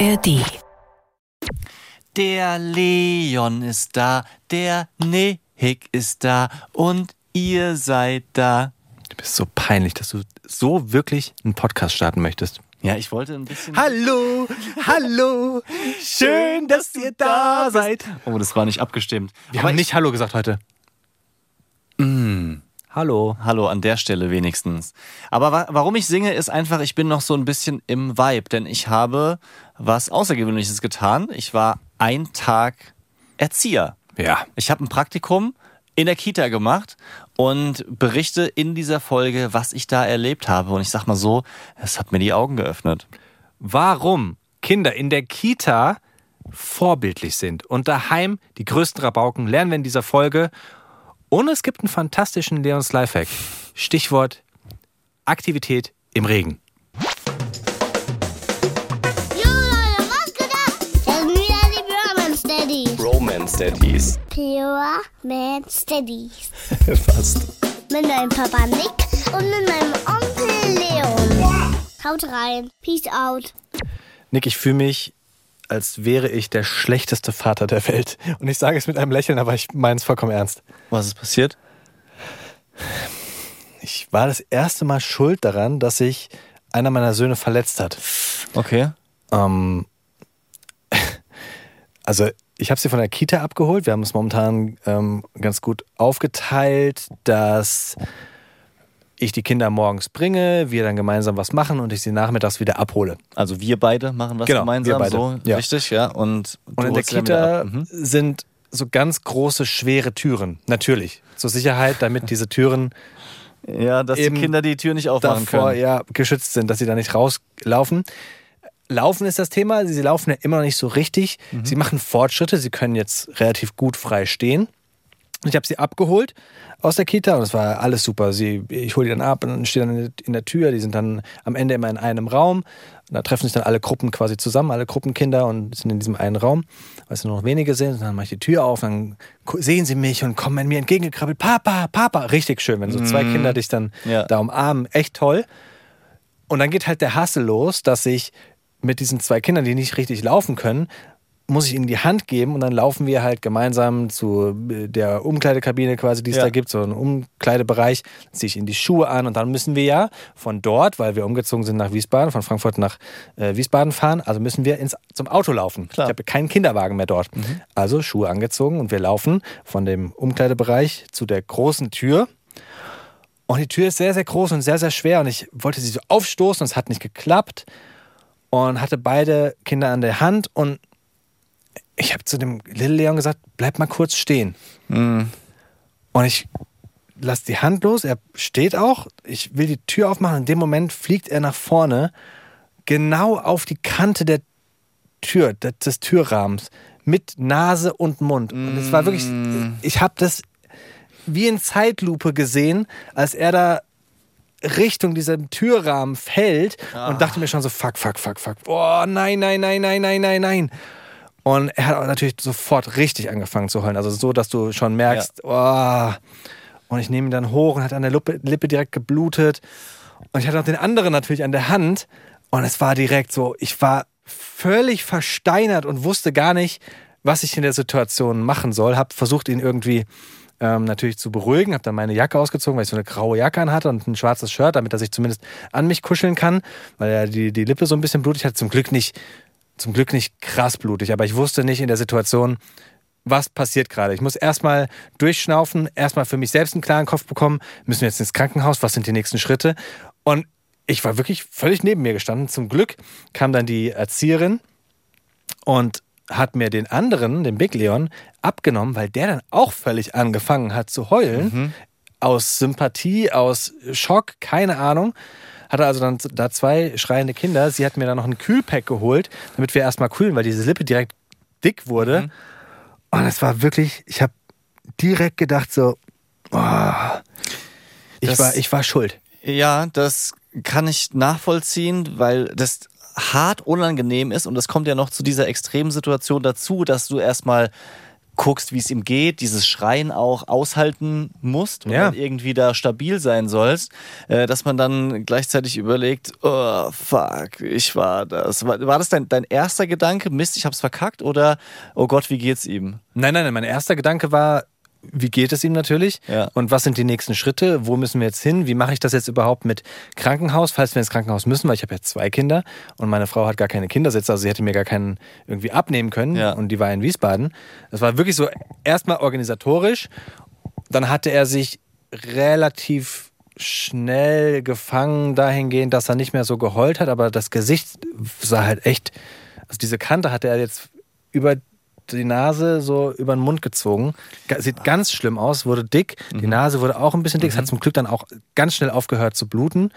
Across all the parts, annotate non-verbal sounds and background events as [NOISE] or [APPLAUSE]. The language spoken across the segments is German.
ARD. Der Leon ist da, der Nick ist da und ihr seid da. Du bist so peinlich, dass du so wirklich einen Podcast starten möchtest. Ja, ich wollte ein bisschen. Hallo, hallo, schön, dass ihr da seid. Oh, das war nicht abgestimmt. Wir Aber haben nicht Hallo gesagt heute. Mm. Hallo. Hallo an der Stelle wenigstens. Aber wa warum ich singe, ist einfach, ich bin noch so ein bisschen im Vibe, denn ich habe was Außergewöhnliches getan. Ich war ein Tag Erzieher. Ja. Ich habe ein Praktikum in der Kita gemacht und berichte in dieser Folge, was ich da erlebt habe. Und ich sag mal so, es hat mir die Augen geöffnet. Warum Kinder in der Kita vorbildlich sind und daheim die größten Rabauken lernen wir in dieser Folge. Und es gibt einen fantastischen Leons Lifehack. Stichwort Aktivität im Regen. Jo Leute, was gedacht? Das sind wieder die Pure Steadies. Romance Daddies. Pure Man Steadies. [LAUGHS] Fast. Mit meinem Papa Nick und mit meinem Onkel Leon. Haut rein. Peace out. Nick, ich fühle mich, als wäre ich der schlechteste Vater der Welt. Und ich sage es mit einem Lächeln, aber ich meine es vollkommen ernst. Was ist passiert? Ich war das erste Mal schuld daran, dass sich einer meiner Söhne verletzt hat. Okay. Ähm, also ich habe sie von der Kita abgeholt. Wir haben es momentan ähm, ganz gut aufgeteilt, dass ich die Kinder morgens bringe, wir dann gemeinsam was machen und ich sie nachmittags wieder abhole. Also wir beide machen was Genau, gemeinsam, wir beide. so Ja. richtig, ja. Und, Und in der Kita. Mhm. sind so ganz große, schwere Türen. Natürlich. Zur Sicherheit, damit diese Türen Ja, dass eben die Kinder die Tür nicht aufmachen davor können. ja, geschützt sind, dass sie da nicht rauslaufen. Laufen ist das Thema. Sie laufen ja immer noch nicht so richtig. Mhm. Sie machen Fortschritte. Sie können jetzt relativ gut frei stehen. Und Ich habe sie abgeholt aus der Kita und es war alles super. Sie, ich hole die dann ab und dann stehen dann in der Tür. Die sind dann am Ende immer in einem Raum. Und da treffen sich dann alle Gruppen quasi zusammen, alle Gruppenkinder und sind in diesem einen Raum, weil es nur noch wenige sind. Und dann mache ich die Tür auf, dann gu- sehen sie mich und kommen mir entgegengekrabbelt. Papa, Papa. Richtig schön, wenn so zwei Kinder dich dann Ja. da umarmen. Echt toll. Und dann geht halt der Hassel los, dass ich mit diesen zwei Kindern, die nicht richtig laufen können, muss ich ihnen die Hand geben und dann laufen wir halt gemeinsam zu äh, der Umkleidekabine quasi, die es Ja. da gibt, so ein Umkleidebereich, ziehe ich ihnen die Schuhe an und dann müssen wir ja von dort, weil wir umgezogen sind nach Wiesbaden, von Frankfurt nach äh, Wiesbaden fahren, also müssen wir ins, zum Auto laufen. Klar. Ich habe keinen Kinderwagen mehr dort. Also Schuhe angezogen und wir laufen von dem Umkleidebereich zu der großen Tür. Und die Tür ist sehr, sehr groß und sehr, sehr schwer. Und ich wollte sie so aufstoßen und es hat nicht geklappt. Und hatte beide Kinder an der Hand. Und ich habe zu dem Little Leon gesagt, bleib mal kurz stehen. Mhm. Und ich lasse die Hand los. Er steht auch. Ich will die Tür aufmachen. In dem Moment fliegt er nach vorne, genau auf die Kante der Tür, des, des Türrahmens, mit Nase und Mund. Und es war wirklich, ich habe das wie in Zeitlupe gesehen, als er da Richtung diesem Türrahmen fällt und dachte mir schon so, fuck, fuck, fuck, fuck. Oh, nein, nein, nein, nein, nein, nein, nein. Und er hat natürlich sofort richtig angefangen zu heulen. Also so, dass du schon merkst, oh. Und ich nehme ihn dann hoch und hat an der Lippe, Lippe direkt geblutet. Und ich hatte auch den anderen natürlich an der Hand. Und es war direkt so, ich war völlig versteinert und wusste gar nicht, was ich in der Situation machen soll. Hab versucht, ihn irgendwie ähm, natürlich zu beruhigen. Hab dann meine Jacke ausgezogen, weil ich so eine graue Jacke an hatte und ein schwarzes Shirt, damit er sich zumindest an mich kuscheln kann, weil er die, die Lippe so ein bisschen blutig hat. Zum Glück nicht, zum Glück nicht krass blutig, aber ich wusste nicht in der Situation, was passiert gerade. Ich muss erstmal durchschnaufen, erstmal für mich selbst einen klaren Kopf bekommen. Müssen wir jetzt ins Krankenhaus? Was sind die nächsten Schritte? Und ich war wirklich völlig neben mir gestanden. Zum Glück kam dann die Erzieherin und hat mir den anderen, den Big Leon, abgenommen, weil der dann auch völlig angefangen hat zu heulen. Aus Sympathie, aus Schock, keine Ahnung. Hatte also dann da zwei schreiende Kinder. Sie hat mir dann noch ein Kühlpack geholt, damit wir erstmal kühlen, weil diese Lippe direkt dick wurde. Und es war wirklich, ich habe direkt gedacht so, oh, ich, Das- war, ich war schuld. Ja, das kann ich nachvollziehen, weil das hart unangenehm ist und es kommt ja noch zu dieser extremen Situation dazu, dass du erstmal guckst, wie es ihm geht, dieses Schreien auch aushalten musst und Ja. dann irgendwie da stabil sein sollst, äh, dass man dann gleichzeitig überlegt, oh fuck, ich war das. War, war das dein, dein erster Gedanke, Mist, ich hab's verkackt oder oh Gott, wie geht's ihm? Nein, nein, nein. Mein erster Gedanke war, wie geht es ihm natürlich? Ja. Und was sind die nächsten Schritte? Wo müssen wir jetzt hin? Wie mache ich das jetzt überhaupt mit Krankenhaus, falls wir ins Krankenhaus müssen? Weil ich habe ja zwei Kinder und meine Frau hat gar keine Kindersitze, also sie hätte mir gar keinen irgendwie abnehmen können. Ja. Und die war in Wiesbaden. Das war wirklich so erstmal organisatorisch. Dann hatte er sich relativ schnell gefangen dahingehend, dass er nicht mehr so geheult hat, aber das Gesicht sah halt echt, also diese Kante hatte er jetzt über die Nase so über den Mund gezogen. Sieht ganz schlimm aus, wurde dick. Die Nase wurde auch ein bisschen dick. Es hat zum Glück dann auch ganz schnell aufgehört zu bluten.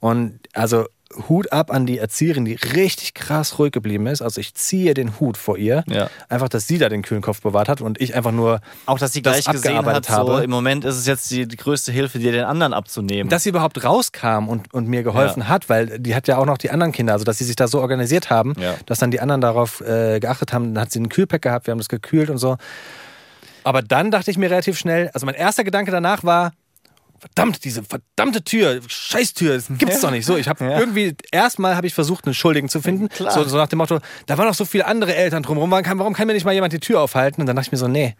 Und also Hut ab an die Erzieherin, die richtig krass ruhig geblieben ist. Also ich ziehe den Hut vor ihr. Ja. Einfach, dass sie da den kühlen Kopf bewahrt hat und ich einfach nur Auch, dass sie das gleich gesehen hat, so, habe. im Moment ist es jetzt die, die größte Hilfe, dir den anderen abzunehmen. dass sie überhaupt rauskam und, und mir geholfen hat, weil die hat ja auch noch die anderen Kinder, also dass sie sich da so organisiert haben, Ja. dass dann die anderen darauf äh, geachtet haben. Dann hat sie einen Kühlpack gehabt, wir haben das gekühlt und so. Aber dann dachte ich mir relativ schnell, also mein erster Gedanke danach war, verdammt, diese verdammte Tür, Scheißtür, das gibt's doch nicht. So, ich habe Ja. irgendwie, erstmal habe ich versucht, einen Schuldigen zu finden. So, so nach dem Motto, da waren noch so viele andere Eltern drumherum, warum kann, warum kann mir nicht mal jemand die Tür aufhalten? Und dann dachte ich mir so, nee,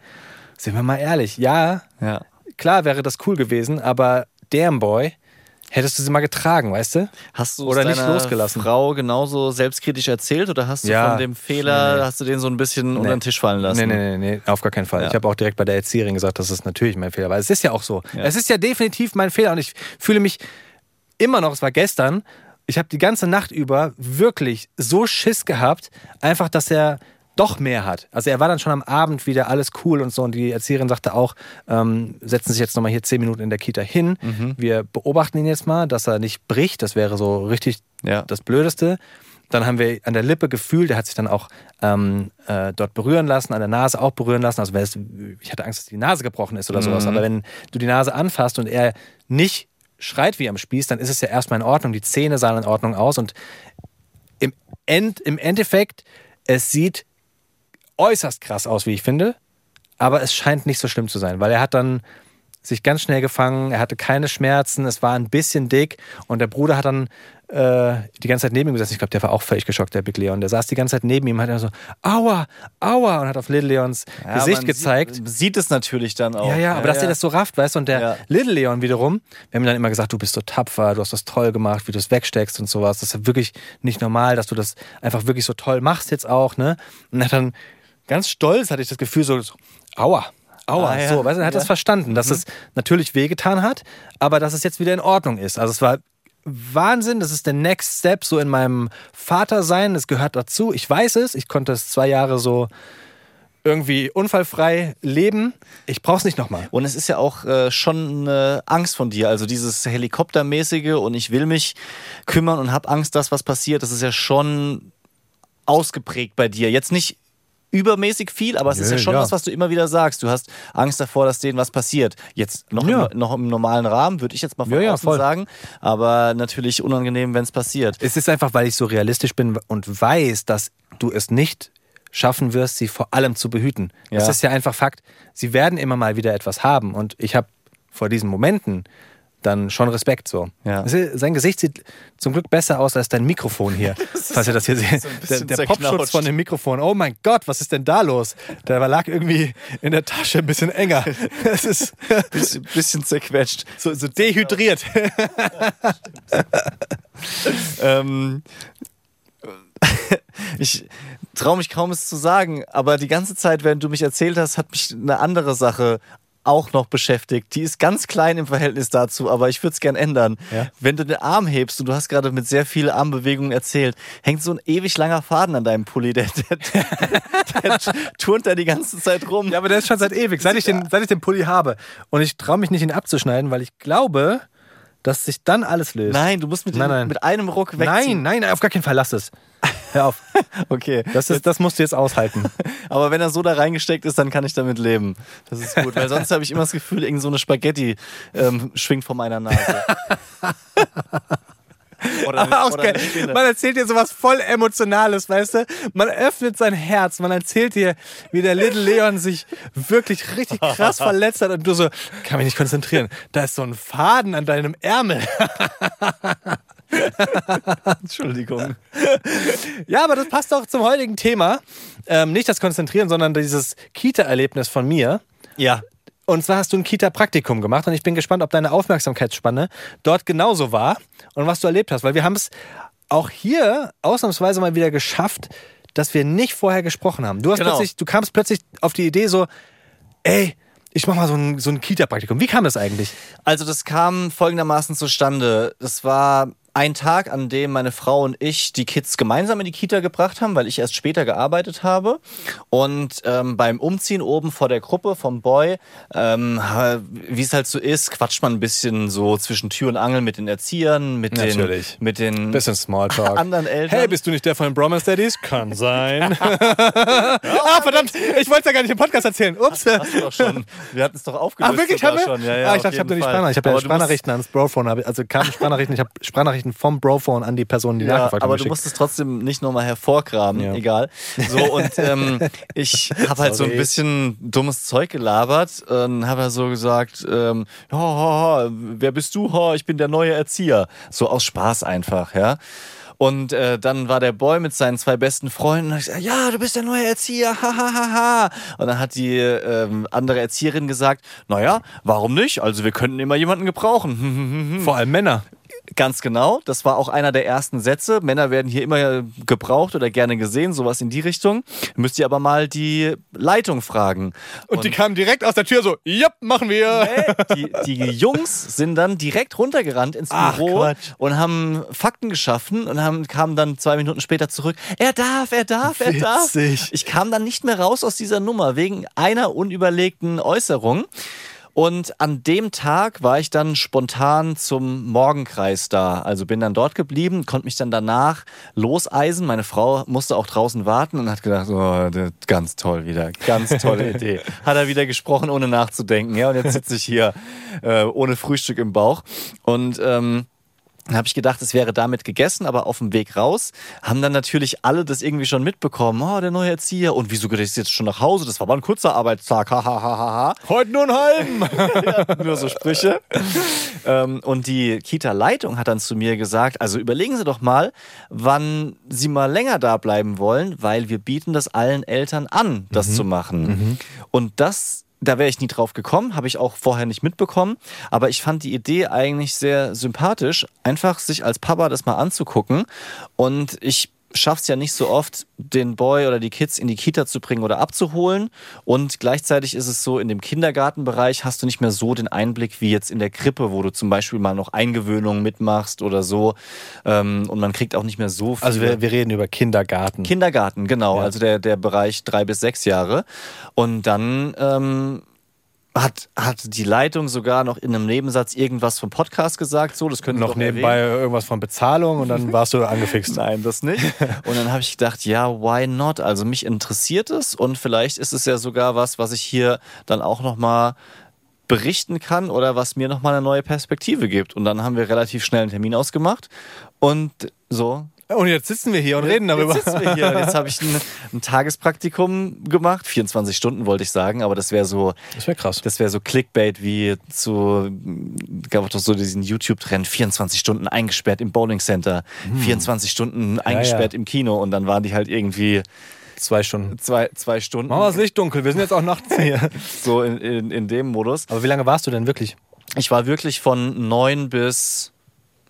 sind wir mal ehrlich, ja, ja. klar wäre das cool gewesen, aber damn boy, hättest du sie mal getragen, weißt du? Hast du Oder nicht losgelassen. Frau genauso selbstkritisch erzählt oder hast du Ja. von dem Fehler, Nee, nee. hast du den so ein bisschen unter den Tisch fallen lassen? Nee, nee, nee, nee, auf gar keinen Fall. Ja. Ich habe auch direkt bei der Erzieherin gesagt, dass es natürlich mein Fehler war. Es ist ja auch so. Ja. Es ist ja definitiv mein Fehler und ich fühle mich immer noch, es war gestern, ich habe die ganze Nacht über wirklich so Schiss gehabt, einfach, dass er doch mehr hat. Also er war dann schon am Abend wieder alles cool und so und die Erzieherin sagte auch, ähm, setzen Sie sich jetzt nochmal hier zehn Minuten in der Kita hin. Mhm. Wir beobachten ihn jetzt mal, dass er nicht bricht. Das wäre so richtig Ja. das Blödeste. Dann haben wir an der Lippe gefühlt, der hat sich dann auch ähm, äh, dort berühren lassen, an der Nase auch berühren lassen. Also es, ich hatte Angst, dass die Nase gebrochen ist oder Mhm. sowas. Aber wenn du die Nase anfasst und er nicht schreit wie am Spieß, dann ist es ja erstmal in Ordnung. Die Zähne sahen in Ordnung aus und im, End, im Endeffekt, es sieht äußerst krass aus, wie ich finde. Aber es scheint nicht so schlimm zu sein, weil er hat dann sich ganz schnell gefangen, er hatte keine Schmerzen, es war ein bisschen dick und der Bruder hat dann äh, die ganze Zeit neben ihm gesessen. Ich glaube, der war auch völlig geschockt, der Big Leon. Der saß die ganze Zeit neben ihm, hat er so, aua, aua, und hat auf Little Leons Ja, Gesicht gezeigt. Sieht, sieht es natürlich dann auch. Ja, ja, aber dass er das so rafft, weißt du, und der Ja. Little Leon wiederum, wir haben ihm dann immer gesagt, du bist so tapfer, du hast das toll gemacht, wie du es wegsteckst und sowas. Das ist ja wirklich nicht normal, dass du das einfach wirklich so toll machst jetzt auch, ne? Und er hat dann ganz stolz, hatte ich das Gefühl, so, so aua. Aua, Ah, ja. so, weißt du, er hat Ja. das verstanden, dass es natürlich wehgetan hat, aber dass es jetzt wieder in Ordnung ist. Also es war Wahnsinn, das ist der Next Step so in meinem Vatersein, das gehört dazu. Ich weiß es, ich konnte es zwei Jahre so irgendwie unfallfrei leben. Ich brauch's nicht nochmal. Und es ist ja auch äh, schon eine Angst von dir, also dieses Helikoptermäßige und ich will mich kümmern und habe Angst, dass was passiert. Das ist ja schon ausgeprägt bei dir. Jetzt nicht übermäßig viel, aber es ist ja schon ja. was, was du immer wieder sagst. Du hast Angst davor, dass denen was passiert. Jetzt noch, Ja. im, noch im normalen Rahmen, würde ich jetzt mal von Ja, außen sagen. Aber natürlich unangenehm, wenn es passiert. Es ist einfach, weil ich so realistisch bin und weiß, dass du es nicht schaffen wirst, sie vor allem zu behüten. Das ist ja einfach Fakt. Sie werden immer mal wieder etwas haben und ich habe vor diesen Momenten dann schon Respekt so. Ja. Sein Gesicht sieht zum Glück besser aus als dein Mikrofon hier, [LAUGHS] falls ihr das hier seht. der der. Popschutz von dem Mikrofon. Oh mein Gott, was ist denn da los? Der lag irgendwie in der Tasche ein bisschen enger. [LAUGHS] Es ist Bisschen, bisschen zerquetscht. so, so dehydriert. [LAUGHS] Ähm, ich traue mich kaum es zu sagen, aber die ganze Zeit, während du mich erzählt hast, hat mich eine andere Sache auch noch beschäftigt. Die ist ganz klein im Verhältnis dazu, aber ich würde es gern ändern. Ja. Wenn du den Arm hebst und du hast gerade mit sehr vielen Armbewegungen erzählt, hängt so ein ewig langer Faden an deinem Pulli. Der, der, der, der turnt da die ganze Zeit rum. Ja, aber der ist schon seit ewig, seit ich den, seit ich den Pulli habe. Und ich traue mich nicht, ihn abzuschneiden, weil ich glaube, dass sich dann alles löst. Nein, du musst mit, Nein, nein. mit einem Ruck nein, wegziehen. nein, auf gar keinen Fall, lass es. Hör auf. [LAUGHS] Okay. Das, ist, das musst du jetzt aushalten. [LAUGHS] Aber wenn er so da reingesteckt ist, dann kann ich damit leben. Das ist gut, weil sonst habe ich immer das Gefühl, irgend so eine Spaghetti ähm, schwingt vor meiner Nase. [LAUGHS] Oder, auch geil. eine. Man erzählt dir sowas voll Emotionales, weißt du? Man öffnet sein Herz, man erzählt dir, wie der Little Leon sich wirklich richtig krass verletzt hat und du so, kann mich nicht konzentrieren. Da ist so ein Faden an deinem Ärmel. [LAUGHS] Entschuldigung. Ja, aber das passt auch zum heutigen Thema. Ähm, nicht das Konzentrieren, sondern dieses Kita-Erlebnis von mir. Ja. Und zwar hast du ein Kita-Praktikum gemacht und ich bin gespannt, ob deine Aufmerksamkeitsspanne dort genauso war und was du erlebt hast. Weil wir haben es auch hier ausnahmsweise mal wieder geschafft, dass wir nicht vorher gesprochen haben. Du, hast Genau. plötzlich, du kamst plötzlich auf die Idee so, ey, ich mach mal so ein, so ein Kita-Praktikum. Wie kam das eigentlich? Also das kam folgendermaßen zustande. Das war ein Tag, an dem meine Frau und ich die Kids gemeinsam in die Kita gebracht haben, weil ich erst später gearbeitet habe. Und ähm, beim Umziehen oben vor der Gruppe vom Boy, ähm, wie es halt so ist, quatscht man ein bisschen so zwischen Tür und Angel mit den Erziehern, mit den, Natürlich. mit den Bisschen Smalltalk. [LAUGHS] anderen Eltern. Hey, bist du nicht der von den Bromance Daddies? Kann sein. [LAUGHS] [LAUGHS] ah, verdammt, ich wollte es ja gar nicht im Podcast erzählen. Ups. Hast du doch schon. Wir hatten es doch aufgelöst. Ah, wirklich? Haben wir? schon. Ja, ja, ah, ich dachte, ich habe nur die. Sprachnachrichten. Ich habe ja Aber du musst- Sprachnachrichten ans Brophone. Also keine Sprachnachrichten, ich habe Sprachnachrichten vom Brophone an die Person, die Ja, nachgefragt aber du musst es trotzdem nicht nochmal hervorgraben, Ja. egal. So, und ähm, ich habe halt so ein bisschen dummes Zeug gelabert und habe so gesagt, ähm, ja, ha, ha, wer bist du? Ha, ich bin der neue Erzieher. So aus Spaß einfach, ja. Und äh, dann war der Boy mit seinen zwei besten Freunden und ich gesagt, ja, du bist der neue Erzieher, ha, ha, ha, ha. Und dann hat die ähm, andere Erzieherin gesagt, naja, warum nicht? Also wir könnten immer jemanden gebrauchen. [LAUGHS] Vor allem Männer. Ganz genau. Das war auch einer der ersten Sätze. Männer werden hier immer gebraucht oder gerne gesehen, sowas in die Richtung. Müsst ihr aber mal die Leitung fragen. Und, die kamen direkt aus der Tür so, jupp, machen wir. die, die Jungs sind dann direkt runtergerannt ins Ach, Büro Quatsch. und haben Fakten geschaffen und haben, kamen dann zwei Minuten später zurück. Er darf, er darf, er darf. Witzig. Ich kam dann nicht mehr raus aus dieser Nummer wegen einer unüberlegten Äußerung. Und an dem Tag war ich dann spontan zum Morgenkreis da. Also bin dann dort geblieben, konnte mich dann danach loseisen. Meine Frau musste auch draußen warten und hat gedacht, oh, das- ganz toll wieder, ganz tolle [LAUGHS] Idee. Hat er wieder gesprochen, ohne nachzudenken. Ja, und jetzt sitze ich hier äh, ohne Frühstück im Bauch. Und ähm, habe ich gedacht, es wäre damit gegessen, aber auf dem Weg raus haben dann natürlich alle das irgendwie schon mitbekommen. Oh, der neue Erzieher. Und wieso geht es jetzt schon nach Hause? Das war aber ein kurzer Arbeitstag. Ha, ha, ha, ha, ha. Heute nur einen halben. [LAUGHS] Ja, nur so Sprüche. ähm, und die Kita-Leitung hat dann zu mir gesagt, also überlegen Sie doch mal, wann Sie mal länger da bleiben wollen, weil wir bieten das allen Eltern an, das zu machen. Und das da wäre ich nie drauf gekommen, habe ich auch vorher nicht mitbekommen. Aber ich fand die Idee eigentlich sehr sympathisch, einfach sich als Papa das mal anzugucken. Und ich schaff's ja nicht so oft, den Boy oder die Kids in die Kita zu bringen oder abzuholen. Und gleichzeitig ist es so, in dem Kindergartenbereich hast du nicht mehr so den Einblick wie jetzt in der Krippe, wo du zum Beispiel mal noch Eingewöhnungen mitmachst oder so. Ähm, Und man kriegt auch nicht mehr so viel. Also wir, wir reden über Kindergarten. Kindergarten, genau. Ja. Also der, der Bereich drei bis sechs Jahre. Und dann ähm, hat, hat die Leitung sogar noch in einem Nebensatz irgendwas vom Podcast gesagt. So, das können Sie noch nebenbei erwähnen. irgendwas von Bezahlung und dann warst du angefixt. [LAUGHS] Nein, das nicht. Und dann habe ich gedacht, ja, why not? Also mich interessiert es und vielleicht ist es ja sogar was, was ich hier dann auch noch mal berichten kann oder was mir noch mal eine neue Perspektive gibt. Und dann haben wir relativ schnell einen Termin ausgemacht und so Und jetzt sitzen wir hier und reden darüber. Jetzt, sitzen wir hier. Jetzt habe ich ein, ein Tagespraktikum gemacht, 24 Stunden wollte ich sagen, aber das wäre so, Das wäre krass. das wäre so Clickbait wie zu, gab es doch so diesen YouTube-Trend, 24 Stunden eingesperrt im Bowling Center, 24 Stunden eingesperrt ja. im Kino und dann waren die halt irgendwie Zwei Stunden. zwei, zwei Stunden Machen wir das Licht dunkel, wir sind jetzt auch nachts [LAUGHS] hier. so in, in, in dem Modus. Aber wie lange warst du denn wirklich? Ich war wirklich von 9 bis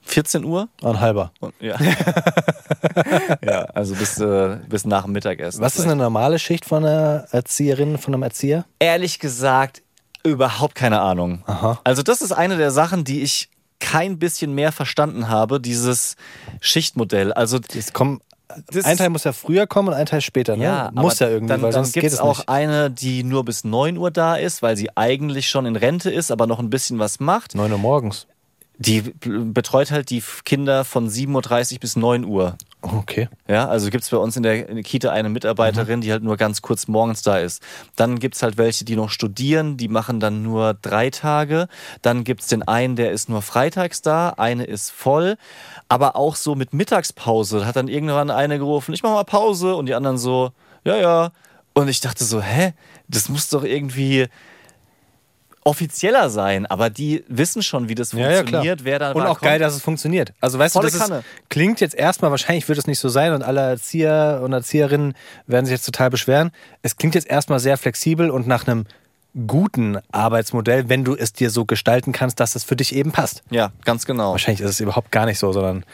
14 Uhr. Ein halber. Und, ja. [LAUGHS] ja, also bis, äh, bis nach dem Mittagessen. Was ist eine normale Schicht von einer Erzieherin, von einem Erzieher? ehrlich gesagt überhaupt keine Ahnung. Aha. Also das ist eine der Sachen, die ich kein bisschen mehr verstanden habe, dieses Schichtmodell. Also Es kommen, Das- ein Teil muss ja früher kommen und ein Teil später, ne? ja, muss ja irgendwie, dann, weil sonst gibt geht es auch nicht. eine, die nur bis 9 Uhr da ist, weil sie eigentlich schon in Rente ist, aber noch ein bisschen was macht. 9 Uhr morgens. Die betreut halt die Kinder von 7.30 Uhr bis 9 Uhr. Okay. Ja, also gibt es bei uns in der, Kita eine Mitarbeiterin, die halt nur ganz kurz morgens da ist. Dann gibt es halt welche, die noch studieren, die machen dann nur drei Tage. Dann gibt es den einen, der ist nur freitags da, eine ist voll. Aber auch so mit Mittagspause hat dann irgendwann eine gerufen, ich mache mal Pause und die anderen so, ja, ja. Und ich dachte so, hä, das muss doch irgendwie offizieller sein, aber die wissen schon, wie das Ja, ja, funktioniert, klar. wer da Und auch geil, dass es funktioniert. Also weißt Volle du, das ist, klingt jetzt erstmal, wahrscheinlich wird es nicht so sein und alle Erzieher und Erzieherinnen werden sich jetzt total beschweren. Es klingt jetzt erstmal sehr flexibel und nach einem guten Arbeitsmodell, wenn du es dir so gestalten kannst, dass es für dich eben passt. Ja, ganz genau. Wahrscheinlich ist es überhaupt gar nicht so, sondern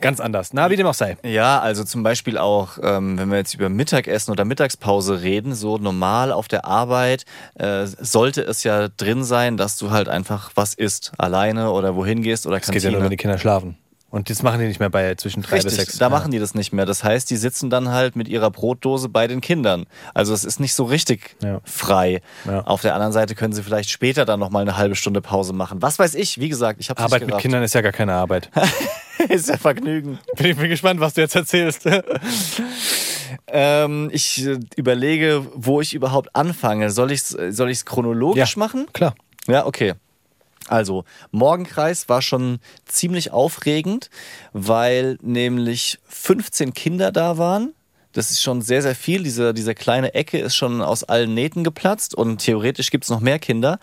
ganz anders. Na, wie dem auch sei. Ja, also zum Beispiel auch, ähm, wenn wir jetzt über Mittagessen oder Mittagspause reden, so normal auf der Arbeit äh, sollte es ja drin sein, dass du halt einfach was isst, alleine oder wohin gehst oder Es geht ja Kantine. nur, wenn die Kinder schlafen. Und das machen die nicht mehr bei zwischen drei Richtig, bis sechs. da Ja. machen die das nicht mehr. Das heißt, die sitzen dann halt mit ihrer Brotdose bei den Kindern. Also es ist nicht so richtig Ja. frei. Ja. Auf der anderen Seite können sie vielleicht später dann nochmal eine halbe Stunde Pause machen. Was weiß ich, wie gesagt, ich habe Arbeit nicht mit. Kindern ist ja gar keine Arbeit. [LAUGHS] ist ja Vergnügen. Bin ich bin gespannt, was du jetzt erzählst. [LAUGHS] Ähm, ich äh, überlege, wo ich überhaupt anfange. Soll ich es soll ich's chronologisch Ja. machen? Klar. Ja, okay. Also, Morgenkreis war schon ziemlich aufregend, weil nämlich 15 Kinder da waren. Das ist schon sehr, sehr viel. Diese, diese kleine Ecke ist schon aus allen Nähten geplatzt und theoretisch gibt es noch mehr Kinder.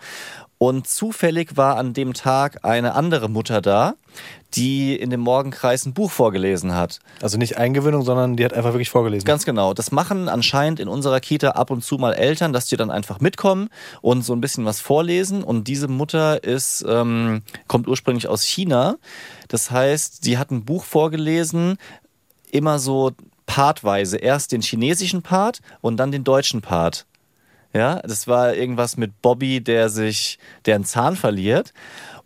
Und zufällig war an dem Tag eine andere Mutter da, die in dem Morgenkreis ein Buch vorgelesen hat. Also nicht Eingewöhnung, sondern die hat einfach wirklich vorgelesen. Ganz genau. Das machen anscheinend in unserer Kita ab und zu mal Eltern, dass die dann einfach mitkommen und so ein bisschen was vorlesen. Und diese Mutter ist, ähm, kommt ursprünglich aus China. Das heißt, die hat ein Buch vorgelesen, immer so partweise. Erst den chinesischen Part und dann den deutschen Part. Ja, das war irgendwas mit Bobby, der sich, der einen Zahn verliert.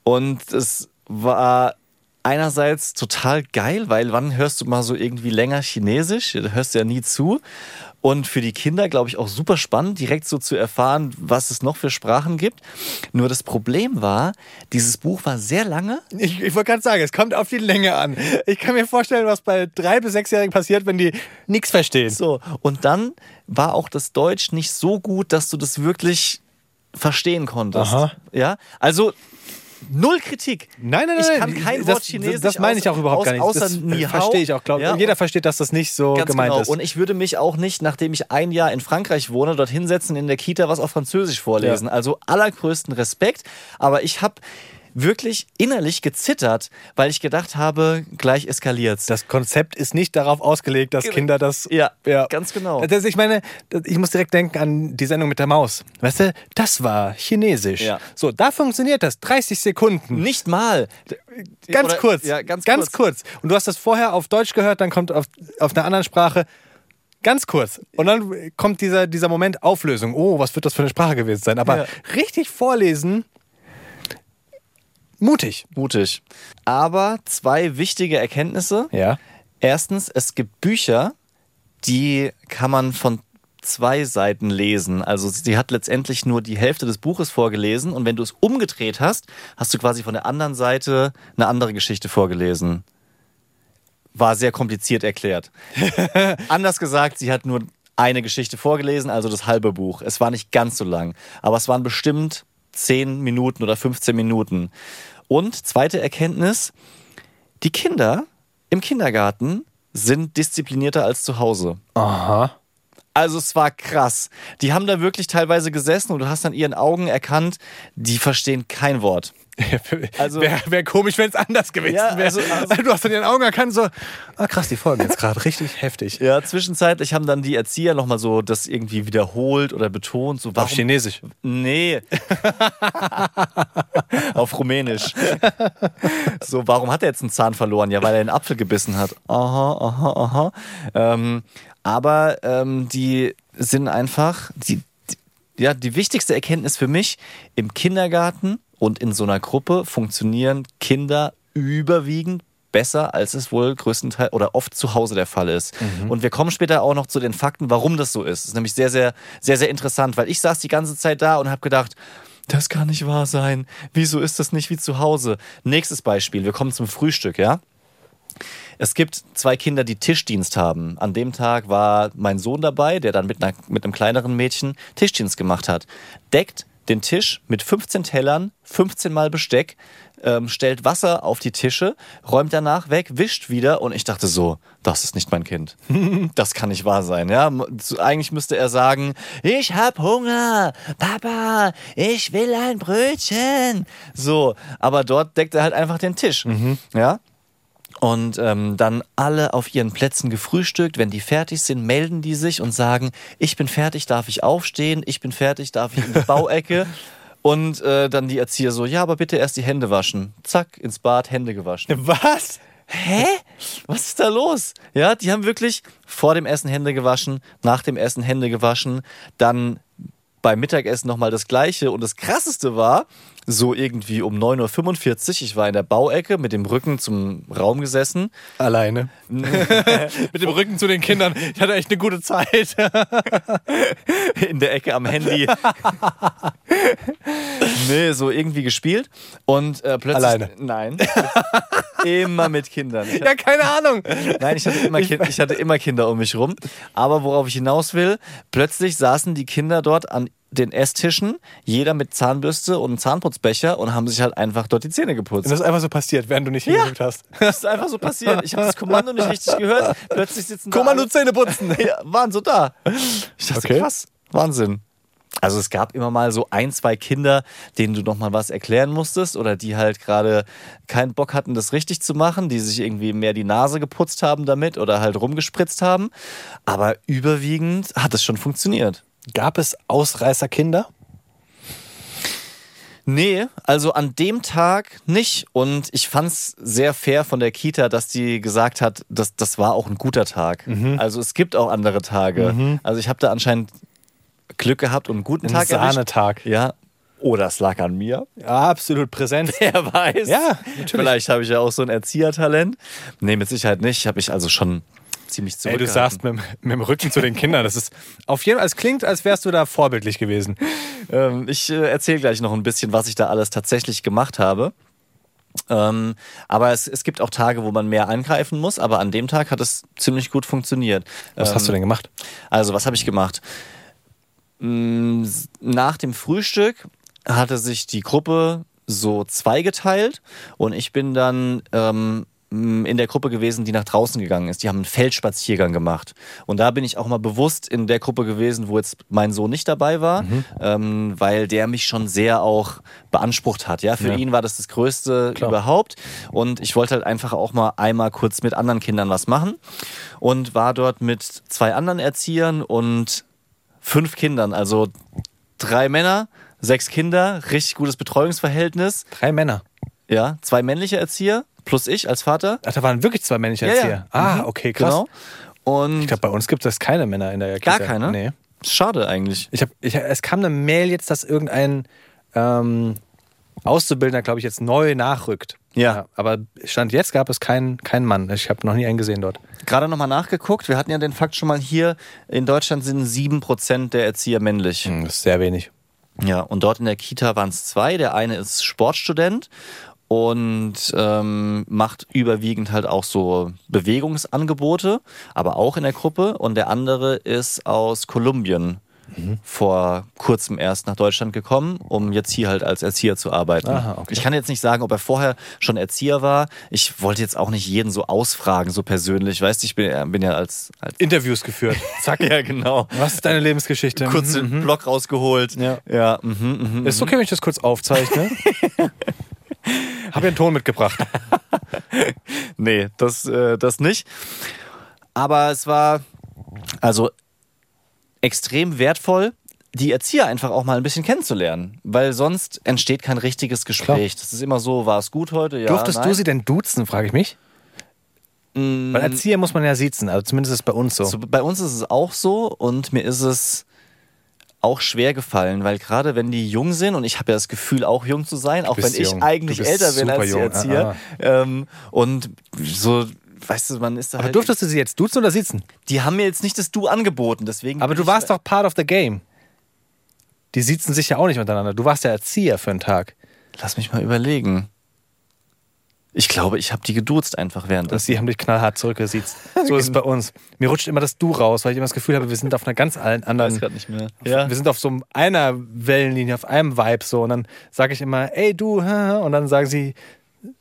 Und es war einerseits total geil, weil wann hörst du mal so irgendwie länger Chinesisch? Da hörst du ja nie zu. Und für die Kinder, glaube ich, auch super spannend, direkt so zu erfahren, was es noch für Sprachen gibt. Nur das Problem war, dieses Buch war sehr lange. Ich, ich wollte gerade sagen, es kommt auf die Länge an. Ich kann mir vorstellen, was bei drei- bis sechsjährigen passiert, wenn die nichts verstehen. So, und dann war auch das Deutsch nicht so gut, dass du das wirklich verstehen konntest. Aha. Ja, also null Kritik. Nein, nein, nein. Ich kann kein das, Wort Chinesisch. Das meine ich auch überhaupt gar nicht. Außer das Ni Hao. verstehe ich auch, glaube ich. Ja, und jeder versteht, dass das nicht so gemeint genau. ist. Und ich würde mich auch nicht, nachdem ich ein Jahr in Frankreich wohne, dort hinsetzen in der Kita was auf Französisch vorlesen. Ja. Also allergrößten Respekt. Aber ich habe wirklich innerlich gezittert, weil ich gedacht habe, gleich eskaliert's. das Konzept ist nicht darauf ausgelegt, dass Genau. Kinder das. Ja, ganz genau. Das, ich meine, ich muss direkt denken an die Sendung mit der Maus. Weißt du, das war Chinesisch. Ja. So, da funktioniert das. 30 Sekunden. Nicht mal. Ganz Oder- kurz. Ja, ganz, ganz kurz. kurz. Und du hast das vorher auf Deutsch gehört, dann kommt auf, auf einer anderen Sprache. Ganz kurz. Und dann kommt dieser, dieser Moment Auflösung. Oh, was wird das für eine Sprache gewesen sein? Aber Ja. richtig vorlesen, mutig. Mutig. Aber zwei wichtige Erkenntnisse. Ja. Erstens, es gibt Bücher, die kann man von zwei Seiten lesen. Also sie hat letztendlich nur die Hälfte des Buches vorgelesen und wenn du es umgedreht hast, hast du quasi von der anderen Seite eine andere Geschichte vorgelesen. War sehr kompliziert erklärt. [LAUGHS] Anders gesagt, sie hat nur eine Geschichte vorgelesen, also das halbe Buch. Es war nicht ganz so lang, aber es waren bestimmt 10 Minuten oder 15 Minuten. Und zweite Erkenntnis, die Kinder im Kindergarten sind disziplinierter als zu Hause. Aha. Also es war krass. Die haben da wirklich teilweise gesessen und du hast an ihren Augen erkannt, die verstehen kein Wort. [LAUGHS] Also wäre wär komisch, wenn es anders gewesen Ja, wäre. also- also- [LAUGHS] du hast an den Augen erkannt, so, ah krass, die folgen jetzt gerade richtig heftig. Ja, zwischenzeitlich haben dann die Erzieher nochmal so das irgendwie wiederholt oder betont. So, warum, Auf Chinesisch. Nee. [LAUGHS] Auf Rumänisch. So, warum hat er jetzt einen Zahn verloren? Ja, weil er einen Apfel gebissen hat. Aha, aha, aha. Ähm, aber ähm, die sind einfach, die, die, ja, die wichtigste Erkenntnis für mich, im Kindergarten und in so einer Gruppe funktionieren Kinder überwiegend besser, als es wohl größtenteils oder oft zu Hause der Fall ist. Und wir kommen später auch noch zu den Fakten, warum das so ist. Das ist nämlich sehr, sehr, sehr, sehr interessant, weil ich saß die ganze Zeit da und habe gedacht, das kann nicht wahr sein. Wieso ist das nicht wie zu Hause? Nächstes Beispiel, wir kommen zum Frühstück, ja? Es gibt zwei Kinder, die Tischdienst haben. An dem Tag war mein Sohn dabei, der dann mit, einer, mit einem kleineren Mädchen Tischdienst gemacht hat. Deckt den Tisch mit 15 Tellern, 15 Mal Besteck, ähm, stellt Wasser auf die Tische, räumt danach weg, wischt wieder und ich dachte so, das ist nicht mein Kind. [LAUGHS] Das kann nicht wahr sein, ja. Eigentlich müsste er sagen, ich hab Hunger, Papa, ich will ein Brötchen. So, aber dort deckt er halt einfach den Tisch, ja. Und ähm, dann alle auf ihren Plätzen gefrühstückt. Wenn die fertig sind, melden die sich und sagen, ich bin fertig, darf ich aufstehen? Ich bin fertig, darf ich in die Bauecke? [LAUGHS] Und äh, dann die Erzieher so, ja, aber bitte erst die Hände waschen. Zack, ins Bad, Hände gewaschen. [LAUGHS] Was? Hä? Was ist da los? Ja, die haben wirklich vor dem Essen Hände gewaschen, nach dem Essen Hände gewaschen, dann beim Mittagessen nochmal das Gleiche. Und das Krasseste war, so irgendwie um 9.45 Uhr, ich war in der Bauecke mit dem Rücken zum Raum gesessen. Alleine. [LAUGHS] Mit dem Rücken zu den Kindern. Ich hatte echt eine gute Zeit. [LAUGHS] in der Ecke am Handy. [LAUGHS] nee, so irgendwie gespielt. Und äh, plötzlich. Alleine? Nein. Immer mit Kindern. Ich ja, keine Ahnung. Nein, ich hatte, immer kind, ich hatte immer Kinder um mich rum. Aber worauf ich hinaus will, plötzlich saßen die Kinder dort an den Esstischen, jeder mit Zahnbürste und einem Zahnputzbecher und haben sich halt einfach dort die Zähne geputzt. Das ist einfach so passiert, während du nicht hingeguckt hast. [LAUGHS] Das ist einfach so passiert. Ich habe das Kommando nicht richtig gehört. Plötzlich sitzen Kommando Zähne putzen. [LAUGHS] ja, waren so da. Ich dachte, Okay. krass, Wahnsinn. Also es gab immer mal so ein, zwei Kinder, denen du noch mal was erklären musstest oder die halt gerade keinen Bock hatten, das richtig zu machen, die sich irgendwie mehr die Nase geputzt haben damit oder halt rumgespritzt haben. Aber überwiegend hat es schon funktioniert. Gab es Ausreißerkinder? Nee, also an dem Tag nicht. Und ich fand's sehr fair von der Kita, dass die gesagt hat, dass das war auch ein guter Tag. Also es gibt auch andere Tage. Also ich habe da anscheinend Glück gehabt und einen guten Ein Tag erwischt. Sahnetag. Ja. Oder es lag an mir. Ja, absolut präsent. [LAUGHS] Wer weiß. Ja, natürlich. Vielleicht habe ich ja auch so ein Erziehertalent. Nee, mit Sicherheit nicht. Habe ich also schon ziemlich Ey, du saßt mit, dem- mit dem Rücken zu den Kindern. Das ist auf jeden Fall, es klingt, als wärst du da vorbildlich gewesen. Ähm, ich äh, erzähle gleich noch ein bisschen, was ich da alles tatsächlich gemacht habe. Ähm, aber es, es gibt auch Tage, wo man mehr eingreifen muss, aber an dem Tag hat es ziemlich gut funktioniert. Was ähm, hast du denn gemacht? Also, was habe ich gemacht? Mm, Nach dem Frühstück hatte sich die Gruppe so zweigeteilt und ich bin dann ähm, m, in der Gruppe gewesen, die nach draußen gegangen ist. Die haben einen Feldspaziergang gemacht. Und da bin ich auch mal bewusst in der Gruppe gewesen, wo jetzt mein Sohn nicht dabei war, ähm, weil der mich schon sehr auch beansprucht hat. Ja, für Ja. ihn war das das Größte Klar. überhaupt. Und ich wollte halt einfach auch mal einmal kurz mit anderen Kindern was machen und war dort mit zwei anderen Erziehern und fünf Kindern, also drei Männer, sechs Kinder, richtig gutes Betreuungsverhältnis. Drei Männer. Ja, zwei männliche Erzieher plus ich als Vater. Ach, da waren wirklich zwei männliche Ja, ja. Erzieher. Ah, Mhm. okay, krass. Genau. Und Ich glaube, bei uns gibt es keine Männer in der Kita. gar keine. Nee. Schade eigentlich. Ich hab, ich, es kam eine Mail jetzt, dass irgendein ähm, Auszubildender, glaube ich, jetzt neu nachrückt. Ja. Aber Stand jetzt gab es keinen keinen Mann. Ich habe noch nie einen gesehen dort. Gerade nochmal nachgeguckt. Wir hatten ja den Fakt schon mal hier. In Deutschland sind sieben Prozent der Erzieher männlich. Hm, Das ist sehr wenig. Ja, und dort in der Kita waren es zwei. Der eine ist Sportstudent und ähm, macht überwiegend halt auch so Bewegungsangebote, aber auch in der Gruppe. Und der andere ist aus Kolumbien vor kurzem erst nach Deutschland gekommen, um jetzt hier halt als Erzieher zu arbeiten. Aha, okay. Ich kann jetzt nicht sagen, ob er vorher schon Erzieher war. Ich wollte jetzt auch nicht jeden so ausfragen, so persönlich. Weißt du, ich bin, bin ja als, als Interviews geführt. Zack. [LAUGHS] ja, genau. Was ist deine Lebensgeschichte? Kurz Mhm, den Block rausgeholt. Ja. ja mhm, mhm. Ist okay, wenn ich das kurz aufzeichne? [LAUGHS] Hab ja einen Ton mitgebracht. [LAUGHS] Nee, das, äh, das nicht. Aber es war also extrem wertvoll, die Erzieher einfach auch mal ein bisschen kennenzulernen. Weil sonst entsteht kein richtiges Gespräch. Das ist immer so, war es gut heute? Ja, Durftest nein. du sie denn duzen, frage ich mich? Mm, Weil Erzieher muss man ja siezen, also zumindest ist es bei uns so. so, bei uns ist es auch so und mir ist es auch schwer gefallen, weil gerade wenn die jung sind und ich habe ja das Gefühl auch jung zu sein, auch wenn bist ich jung. eigentlich älter bin als die jung. Erzieher Ah, ähm, und so weißt du, man ist da Aber halt durftest du sie jetzt duzen oder sitzen? Die haben mir jetzt nicht das Du angeboten, deswegen. Aber du warst doch part of the game. Die siezen sich ja auch nicht untereinander. Du warst der Erzieher für einen Tag. Lass mich mal überlegen. Ich glaube, ich habe die geduzt einfach während Und sie haben dich knallhart zurückgesiezt. [LAUGHS] So ist es bei uns. Mir rutscht immer das Du raus, weil ich immer das Gefühl habe, wir sind auf einer ganz allen Ich anderen. weiß gerade nicht mehr. Wir sind auf so einer Wellenlinie, auf einem Vibe so. Und dann sage ich immer, ey du, [LAUGHS] und dann sagen sie,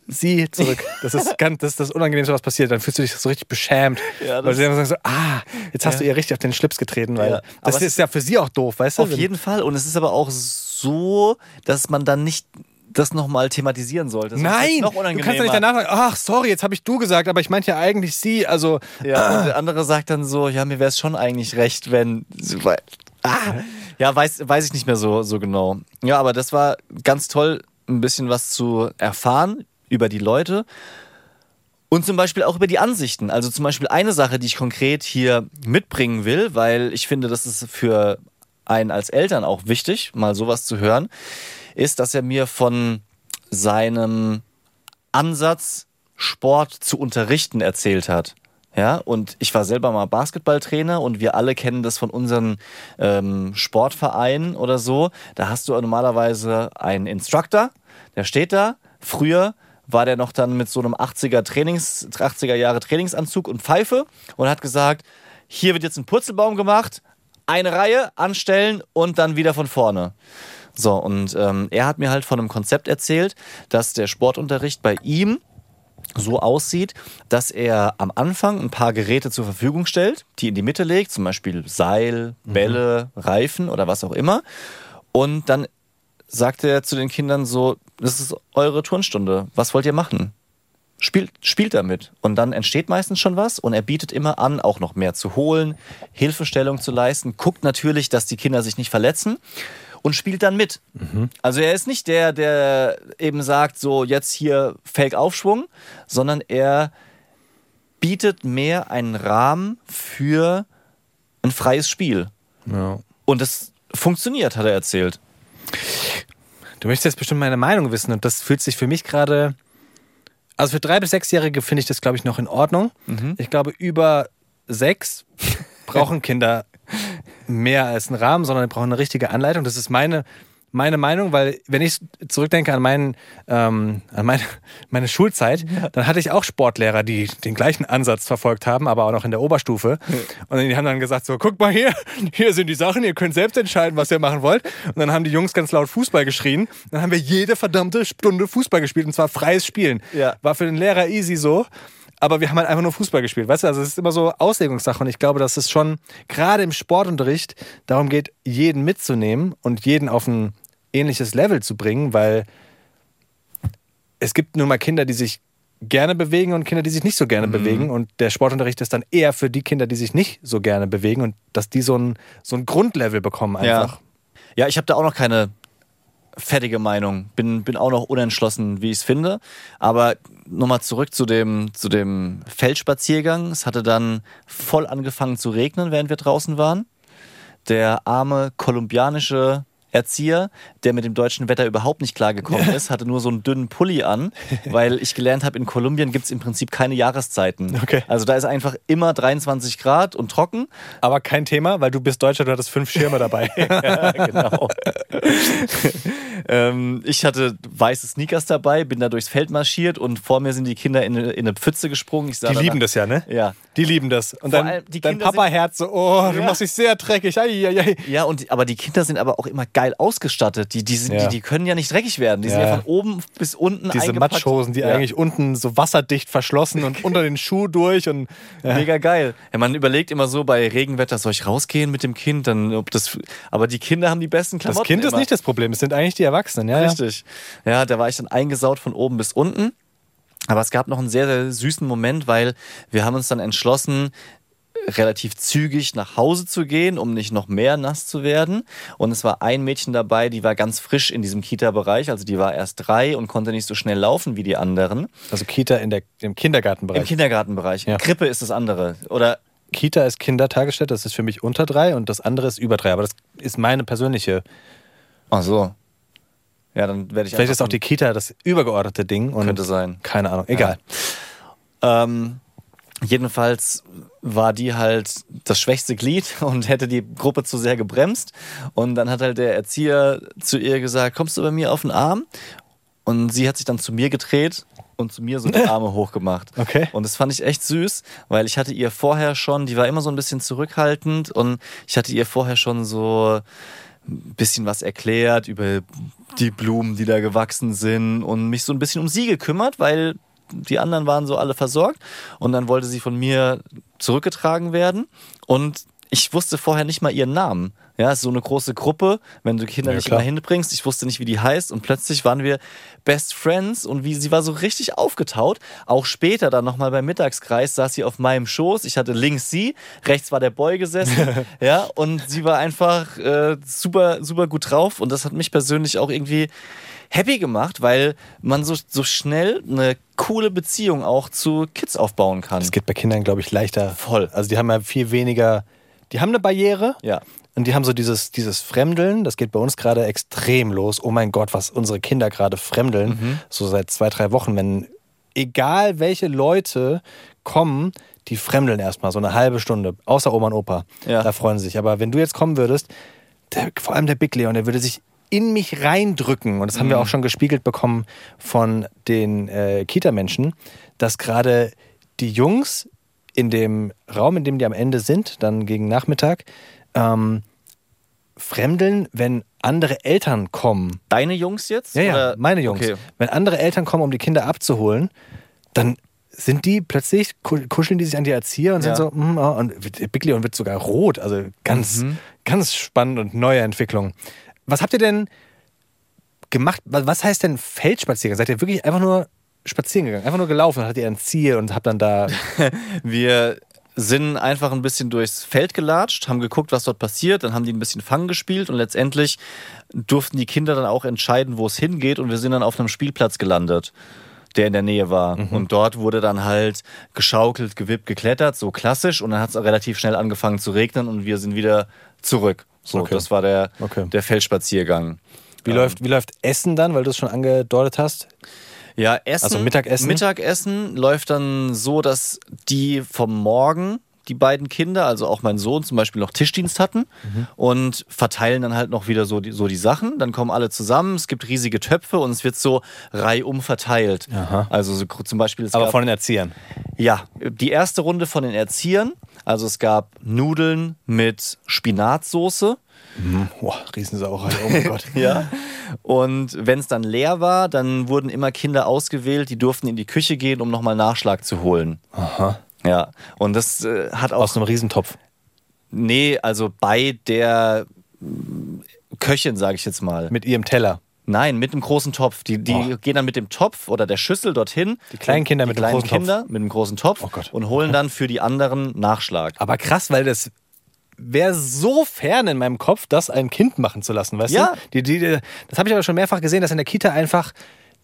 sie zurück. Das ist ganz, das ist das Unangenehmste, was passiert. Dann fühlst du dich so richtig beschämt. Ja, das- weil sie dann sagen so, ah, jetzt hast Ja. du ihr richtig auf den Schlips getreten, weil Ja. das ist ja für sie auch doof, weißt du? Auf jeden Fall. Und es ist aber auch so, dass man dann nicht das nochmal thematisieren sollte. Sonst wird's Nein, noch du kannst ja nicht danach sagen, ach, sorry, jetzt habe ich du gesagt, aber ich meinte ja eigentlich sie. Also, Ja, und der andere sagt dann so, ja, mir wäre es schon eigentlich recht, wenn. Ah, ja, weiß, weiß ich nicht mehr so, so genau. Ja, aber das war ganz toll, ein bisschen was zu erfahren über die Leute. Und zum Beispiel auch über die Ansichten. Also zum Beispiel eine Sache, die ich konkret hier mitbringen will, weil ich finde, das ist für einen als Eltern auch wichtig, mal sowas zu hören, ist, dass er mir von seinem Ansatz, Sport zu unterrichten, erzählt hat. Ja, und ich war selber mal Basketballtrainer und wir alle kennen das von unseren ähm, Sportvereinen oder so. Da hast du normalerweise einen Instructor, der steht da. Früher war der noch dann mit so einem 80er Trainings, 80er Jahre Trainingsanzug und Pfeife und hat gesagt, hier wird jetzt ein Purzelbaum gemacht, eine Reihe anstellen und dann wieder von vorne. So, und ähm, er hat mir halt von einem Konzept erzählt, dass der Sportunterricht bei ihm so aussieht, dass er am Anfang ein paar Geräte zur Verfügung stellt, die in die Mitte legt, zum Beispiel Seil, Bälle, Reifen oder was auch immer. Und dann sagt er zu den Kindern so, das ist eure Turnstunde, was wollt ihr machen? Spielt, spielt damit. Und dann entsteht meistens schon was und er bietet immer an, auch noch mehr zu holen, Hilfestellung zu leisten, guckt natürlich, dass die Kinder sich nicht verletzen und spielt dann mit. Also er ist nicht der, der eben sagt, so jetzt hier Fake-Aufschwung, sondern er bietet mehr einen Rahmen für ein freies Spiel. ja. Und das funktioniert, hat er erzählt. Du möchtest jetzt bestimmt meine Meinung wissen und das fühlt sich für mich gerade. Also für drei bis sechsjährige finde ich das, glaube ich, noch in Ordnung. Ich glaube, über sechs brauchen Kinder [LAUGHS] mehr als einen Rahmen, sondern die brauchen eine richtige Anleitung. Das ist meine, meine Meinung, weil wenn ich zurückdenke an, meinen, ähm, an meine, [LAUGHS] meine Schulzeit, dann hatte ich auch Sportlehrer, die den gleichen Ansatz verfolgt haben, aber auch noch in der Oberstufe. Und die haben dann gesagt, so, guck mal hier, [LAUGHS] hier sind die Sachen, ihr könnt selbst entscheiden, was ihr machen wollt. Und dann haben die Jungs ganz laut Fußball geschrien. Dann haben wir jede verdammte Stunde Fußball gespielt und zwar freies Spielen. Ja. War für den Lehrer easy so. Aber wir haben halt einfach nur Fußball gespielt, weißt du? Also es ist immer so Auslegungssache und ich glaube, dass es schon gerade im Sportunterricht darum geht, jeden mitzunehmen und jeden auf ein ähnliches Level zu bringen, weil es gibt nun mal Kinder, die sich gerne bewegen und Kinder, die sich nicht so gerne bewegen und der Sportunterricht ist dann eher für die Kinder, die sich nicht so gerne bewegen und dass die so ein, so ein Grundlevel bekommen einfach. Ja, ich habe da auch noch keine fertige Meinung. Bin, bin auch noch unentschlossen, wie ich es finde. Aber nochmal zurück zu dem, zu dem Feldspaziergang. Es hatte dann voll angefangen zu regnen, während wir draußen waren. Der arme kolumbianische Erzieher, der mit dem deutschen Wetter überhaupt nicht klargekommen ist, hatte nur so einen dünnen Pulli an, [LAUGHS] weil ich gelernt habe, in Kolumbien gibt es im Prinzip keine Jahreszeiten. Okay. Also da ist einfach immer 23 Grad und trocken. Aber kein Thema, weil du bist Deutscher, du hattest fünf Schirme dabei. [LAUGHS] ja, genau. [LAUGHS] ähm, ich hatte weiße Sneakers dabei, bin da durchs Feld marschiert und vor mir sind die Kinder in eine, in eine Pfütze gesprungen. Die danach- lieben das ja, ne? Ja. Die lieben das. Und Vor dann dein Papa-Herz so, oh, du Ja. machst dich sehr dreckig. Ai, ai, ai. Ja, und, aber die Kinder sind aber auch immer geil ausgestattet. Die, die, sind, Ja. die, die können ja nicht dreckig werden. Die sind Ja. ja von oben bis unten Diese eingepackt. Matschhosen, die ja. eigentlich unten so wasserdicht verschlossen und unter den Schuh durch und [LAUGHS] Mega geil. Ja, man überlegt immer so bei Regenwetter, soll ich rausgehen mit dem Kind? Dann, ob das, aber die Kinder haben die besten Klamotten. das Kind ist immer. nicht das Problem, es sind eigentlich die Erwachsenen, ja. ja. Richtig. Ja, da war ich dann eingesaut von oben bis unten. Aber es gab noch einen sehr, sehr süßen Moment, weil wir haben uns dann entschlossen, relativ zügig nach Hause zu gehen, um nicht noch mehr nass zu werden. Und es war ein Mädchen dabei, die war ganz frisch in diesem Kita-Bereich. Also die war erst drei und konnte nicht so schnell laufen wie die anderen. Also Kita in der, im Kindergartenbereich. Im Kindergartenbereich. Ja. Krippe ist das andere. Oder Kita ist Kindertagesstätte, das ist für mich unter drei und das andere ist über drei. Aber das ist meine persönliche. Ach so. Ja, dann werde ich Vielleicht ist auch die Kita das übergeordnete Ding. Könnte sein. Keine Ahnung, egal. Ähm, jedenfalls war die halt das schwächste Glied [LAUGHS] und hätte die Gruppe zu sehr gebremst. Und dann hat halt der Erzieher zu ihr gesagt, kommst du bei mir auf den Arm? Und sie hat sich dann zu mir gedreht und zu mir so die [LAUGHS] Arme hochgemacht. Okay. Und das fand ich echt süß, weil ich hatte ihr vorher schon, die war immer so ein bisschen zurückhaltend und ich hatte ihr vorher schon so ein bisschen was erklärt über die Blumen, die da gewachsen sind und mich so ein bisschen um sie gekümmert, weil die anderen waren so alle versorgt und dann wollte sie von mir zurückgetragen werden und ich wusste vorher nicht mal ihren Namen. Ja, so eine große Gruppe, wenn du Kinder Ja, nicht klar. immer hinbringst. Ich wusste nicht, wie die heißt und plötzlich waren wir Best Friends und wie sie war so richtig aufgetaut. Auch später dann nochmal beim Mittagskreis saß sie auf meinem Schoß. Ich hatte links sie, rechts war der Boy gesessen. [LAUGHS] ja, und sie war einfach äh, super, super gut drauf und das hat mich persönlich auch irgendwie happy gemacht, weil man so, so schnell eine coole Beziehung auch zu Kids aufbauen kann. Das geht bei Kindern, glaube ich, leichter. Voll. Also die haben ja viel weniger, die haben eine Barriere. Ja. Und die haben so dieses, dieses Fremdeln, das geht bei uns gerade extrem los. Oh mein Gott, was unsere Kinder gerade fremdeln. Mhm. So seit zwei, drei Wochen, wenn egal welche Leute kommen, die fremdeln erstmal so eine halbe Stunde, außer Oma und Opa. Ja. Da freuen sie sich. Aber wenn du jetzt kommen würdest, der, vor allem der Big Leon, der würde sich in mich reindrücken. Und das haben Mhm. wir auch schon gespiegelt bekommen von den äh, Kita-Menschen, dass gerade die Jungs in dem Raum, in dem die am Ende sind, dann gegen Nachmittag, ähm, fremdeln, wenn andere Eltern kommen. Deine Jungs jetzt? Ja, ja, Oder- meine Jungs. Okay. Wenn andere Eltern kommen, um die Kinder abzuholen, dann sind die plötzlich, ku- kuscheln die sich an die Erzieher und Ja. sind so, mm, oh, und Big Leon wird sogar rot. Also ganz, Mhm. ganz spannend und neue Entwicklung. Was habt ihr denn gemacht? Was heißt denn Feldspaziergang? Seid ihr wirklich einfach nur spazieren gegangen? Einfach nur gelaufen? Hattet ihr ein Ziel und habt dann da. [LAUGHS] Wir sind einfach ein bisschen durchs Feld gelatscht, haben geguckt, was dort passiert, dann haben die ein bisschen Fang gespielt und letztendlich durften die Kinder dann auch entscheiden, wo es hingeht und wir sind dann auf einem Spielplatz gelandet, der in der Nähe war. Und dort wurde dann halt geschaukelt, gewippt, geklettert, so klassisch und dann hat es relativ schnell angefangen zu regnen und wir sind wieder zurück. So, Okay. das war der, Okay. der Feldspaziergang. Wie, läuft, wie läuft Essen dann, weil du es schon angedeutet hast? Ja, Essen. Also Mittagessen? Mittagessen läuft dann so, dass die vom Morgen, die beiden Kinder, also auch mein Sohn zum Beispiel noch Tischdienst hatten Mhm. und verteilen dann halt noch wieder so die, so die Sachen. Dann kommen alle zusammen, es gibt riesige Töpfe und es wird so reihum verteilt. Aha. Also so, zum Beispiel, Aber von den Erziehern. ja, die erste Runde von den Erziehern. Also es gab Nudeln mit Spinatsoße. Boah, Riesensauerei, oh mein Gott. [LAUGHS] Ja. Und wenn es dann leer war, dann wurden immer Kinder ausgewählt, die durften in die Küche gehen, um nochmal Nachschlag zu holen. Aha. Ja. Und das äh, hat auch. Aus einem Riesentopf. Nee, also bei der Köchin, sage ich jetzt mal. Mit ihrem Teller. Nein, mit einem großen Topf. Die, die Oh. gehen dann mit dem Topf oder der Schüssel dorthin. Die kleinen Kinder die mit dem kleinen großen Topf. Kinder mit dem großen Topf Oh Gott. und holen dann für die anderen Nachschlag. Aber krass, weil das wäre so fern in meinem Kopf, das ein Kind machen zu lassen, weißt Ja. du? Die, die, die, das habe ich aber schon mehrfach gesehen, dass in der Kita einfach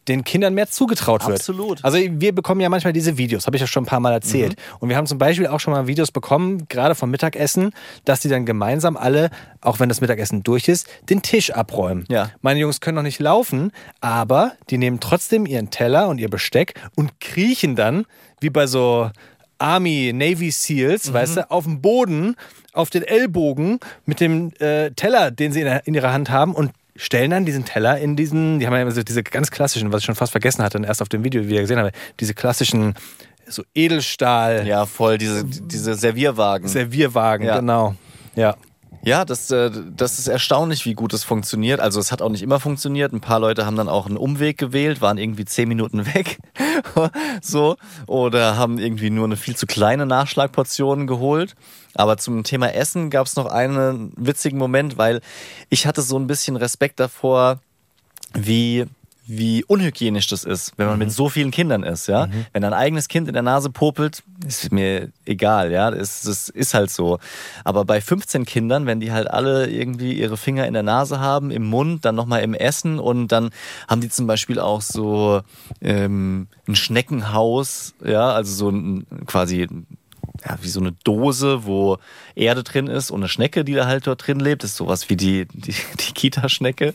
den Kindern mehr zugetraut wird. Absolut. Also wir bekommen ja manchmal diese Videos, habe ich ja schon ein paar Mal erzählt. Mhm. Und wir haben zum Beispiel auch schon mal Videos bekommen, gerade vom Mittagessen, dass die dann gemeinsam alle, auch wenn das Mittagessen durch ist, den Tisch abräumen. Ja. Meine Jungs können noch nicht laufen, aber die nehmen trotzdem ihren Teller und ihr Besteck und kriechen dann, wie bei so Army, Navy Seals, weißt du, auf dem Boden, auf den Ellbogen mit dem äh, Teller, den sie in, in ihrer Hand haben und stellen dann diesen Teller in diesen, die haben ja immer so diese ganz klassischen, was ich schon fast vergessen hatte, erst auf dem Video wieder gesehen habe, diese klassischen so Edelstahl Ja, voll, diese, diese Servierwagen. Servierwagen, Ja. genau. Ja. Ja, das, äh, das ist erstaunlich, wie gut es funktioniert. Also es hat auch nicht immer funktioniert. Ein paar Leute haben dann auch einen Umweg gewählt, waren irgendwie zehn Minuten weg. [LAUGHS] so. Oder haben irgendwie nur eine viel zu kleine Nachschlagportion geholt. Aber zum Thema Essen gab es noch einen witzigen Moment, weil ich hatte so ein bisschen Respekt davor, wie wie unhygienisch das ist, wenn man mit so vielen Kindern ist, ja. Wenn ein eigenes Kind in der Nase popelt, ist mir egal, ja. Das, das ist halt so. Aber bei 15 Kindern, wenn die halt alle irgendwie ihre Finger in der Nase haben, im Mund, dann nochmal im Essen und dann haben die zum Beispiel auch so ähm, ein Schneckenhaus, ja, also so ein quasi ja, wie so eine Dose, wo Erde drin ist und eine Schnecke, die da halt dort drin lebt. Das ist sowas wie die, die, die Kita-Schnecke.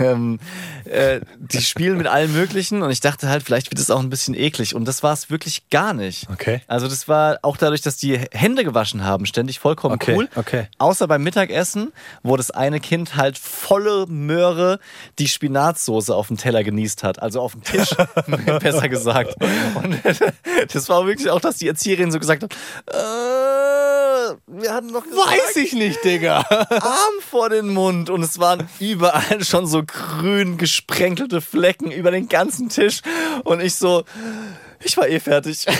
ähm, äh, die spielen mit allem Möglichen und ich dachte halt, vielleicht wird es auch ein bisschen eklig. Und das war es wirklich gar nicht. Okay. Also das war auch dadurch, dass die Hände gewaschen haben, ständig vollkommen Okay, cool. okay. Außer beim Mittagessen, wo das eine Kind halt volle Möhre die Spinatsoße auf dem Teller genießt hat. Also auf dem Tisch, [LAUGHS] besser gesagt. [LAUGHS] Und [LAUGHS] das war wirklich auch, dass die Erzieherin so gesagt hat, äh, wir hatten noch gesagt, Weiß ich nicht, Digga. [LAUGHS] Arm vor den Mund und es waren überall schon so grün gesprenkelte Flecken über den ganzen Tisch und ich so, ich war eh fertig. [LAUGHS]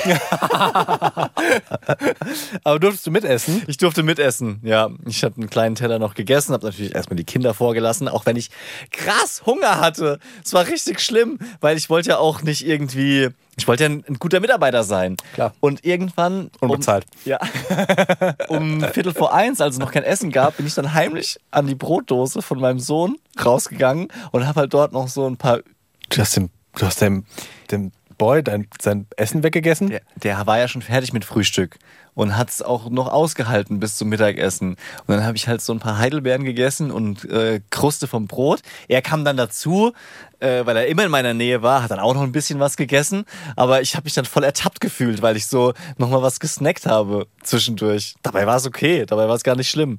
Aber durftest du mitessen? Ich durfte mitessen, ja. Ich habe einen kleinen Teller noch gegessen, habe natürlich erstmal die Kinder vorgelassen, auch wenn ich krass Hunger hatte. Es war richtig schlimm, weil ich wollte ja auch nicht irgendwie, ich wollte ja ein, ein guter Mitarbeiter sein. Klar. Und irgendwann... Unbezahlt. Um, ja. [LAUGHS] um Viertel vor eins, als es noch kein Essen gab, bin ich dann heimlich an die Brotdose von meinem Sohn rausgegangen und habe halt dort noch so ein paar Du hast dem, du hast dem, dem Boy dein, sein Essen weggegessen? Der, der war ja schon fertig mit Frühstück und hat es auch noch ausgehalten bis zum Mittagessen. Und dann habe ich halt so ein paar Heidelbeeren gegessen und äh, Kruste vom Brot. Er kam dann dazu, äh, weil er immer in meiner Nähe war, hat dann auch noch ein bisschen was gegessen. Aber ich habe mich dann voll ertappt gefühlt, weil ich so nochmal was gesnackt habe zwischendurch. Dabei war es okay, dabei war es gar nicht schlimm.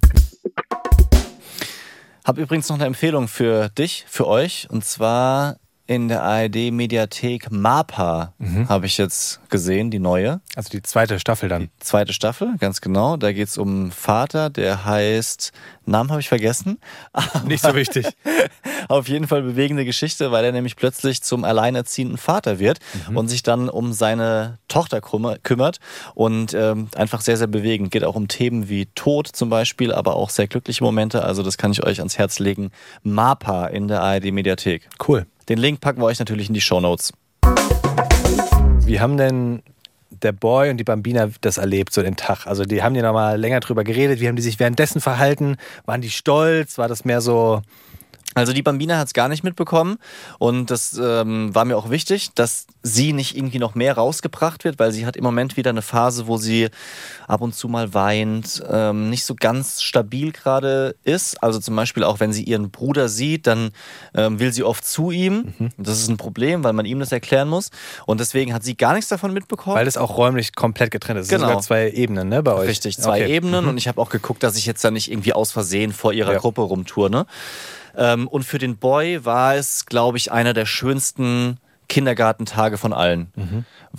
Hab übrigens noch eine Empfehlung für dich, für euch. Und zwar in der ARD-Mediathek MAPA habe ich jetzt gesehen, die neue. Also die zweite Staffel dann. Zweite Staffel, ganz genau. Da geht's um einen Vater, der heißt, Namen habe ich vergessen. [LAUGHS] Nicht so wichtig. [LAUGHS] Auf jeden Fall bewegende Geschichte, weil er nämlich plötzlich zum alleinerziehenden Vater wird und sich dann um seine Tochter kümmer- kümmert. Und ähm, einfach sehr, sehr bewegend. Geht auch um Themen wie Tod zum Beispiel, aber auch sehr glückliche Momente. Also das kann ich euch ans Herz legen. MAPA in der ARD-Mediathek. Cool. Den Link packen wir euch natürlich in die Shownotes. Wie haben denn der Boy und die Bambina das erlebt, so den Tag? Also die haben ja nochmal länger drüber geredet. Wie haben die sich währenddessen verhalten? Waren die stolz? War das mehr so... Also die Bambina hat es gar nicht mitbekommen und das ähm, war mir auch wichtig, dass sie nicht irgendwie noch mehr rausgebracht wird, weil sie hat im Moment wieder eine Phase, wo sie ab und zu mal weint, ähm, nicht so ganz stabil gerade ist. Also zum Beispiel auch, wenn sie ihren Bruder sieht, dann ähm, will sie oft zu ihm. Das ist ein Problem, weil man ihm das erklären muss. Und deswegen hat sie gar nichts davon mitbekommen. Weil das auch räumlich komplett getrennt ist. Es sind Genau. sogar zwei Ebenen, ne, bei euch? Richtig, zwei Okay. Ebenen und ich habe auch geguckt, dass ich jetzt da nicht irgendwie aus Versehen vor ihrer Ja. Gruppe rumturne. Ähm, und für den Boy war es, glaube ich, einer der schönsten Kindergartentage von allen.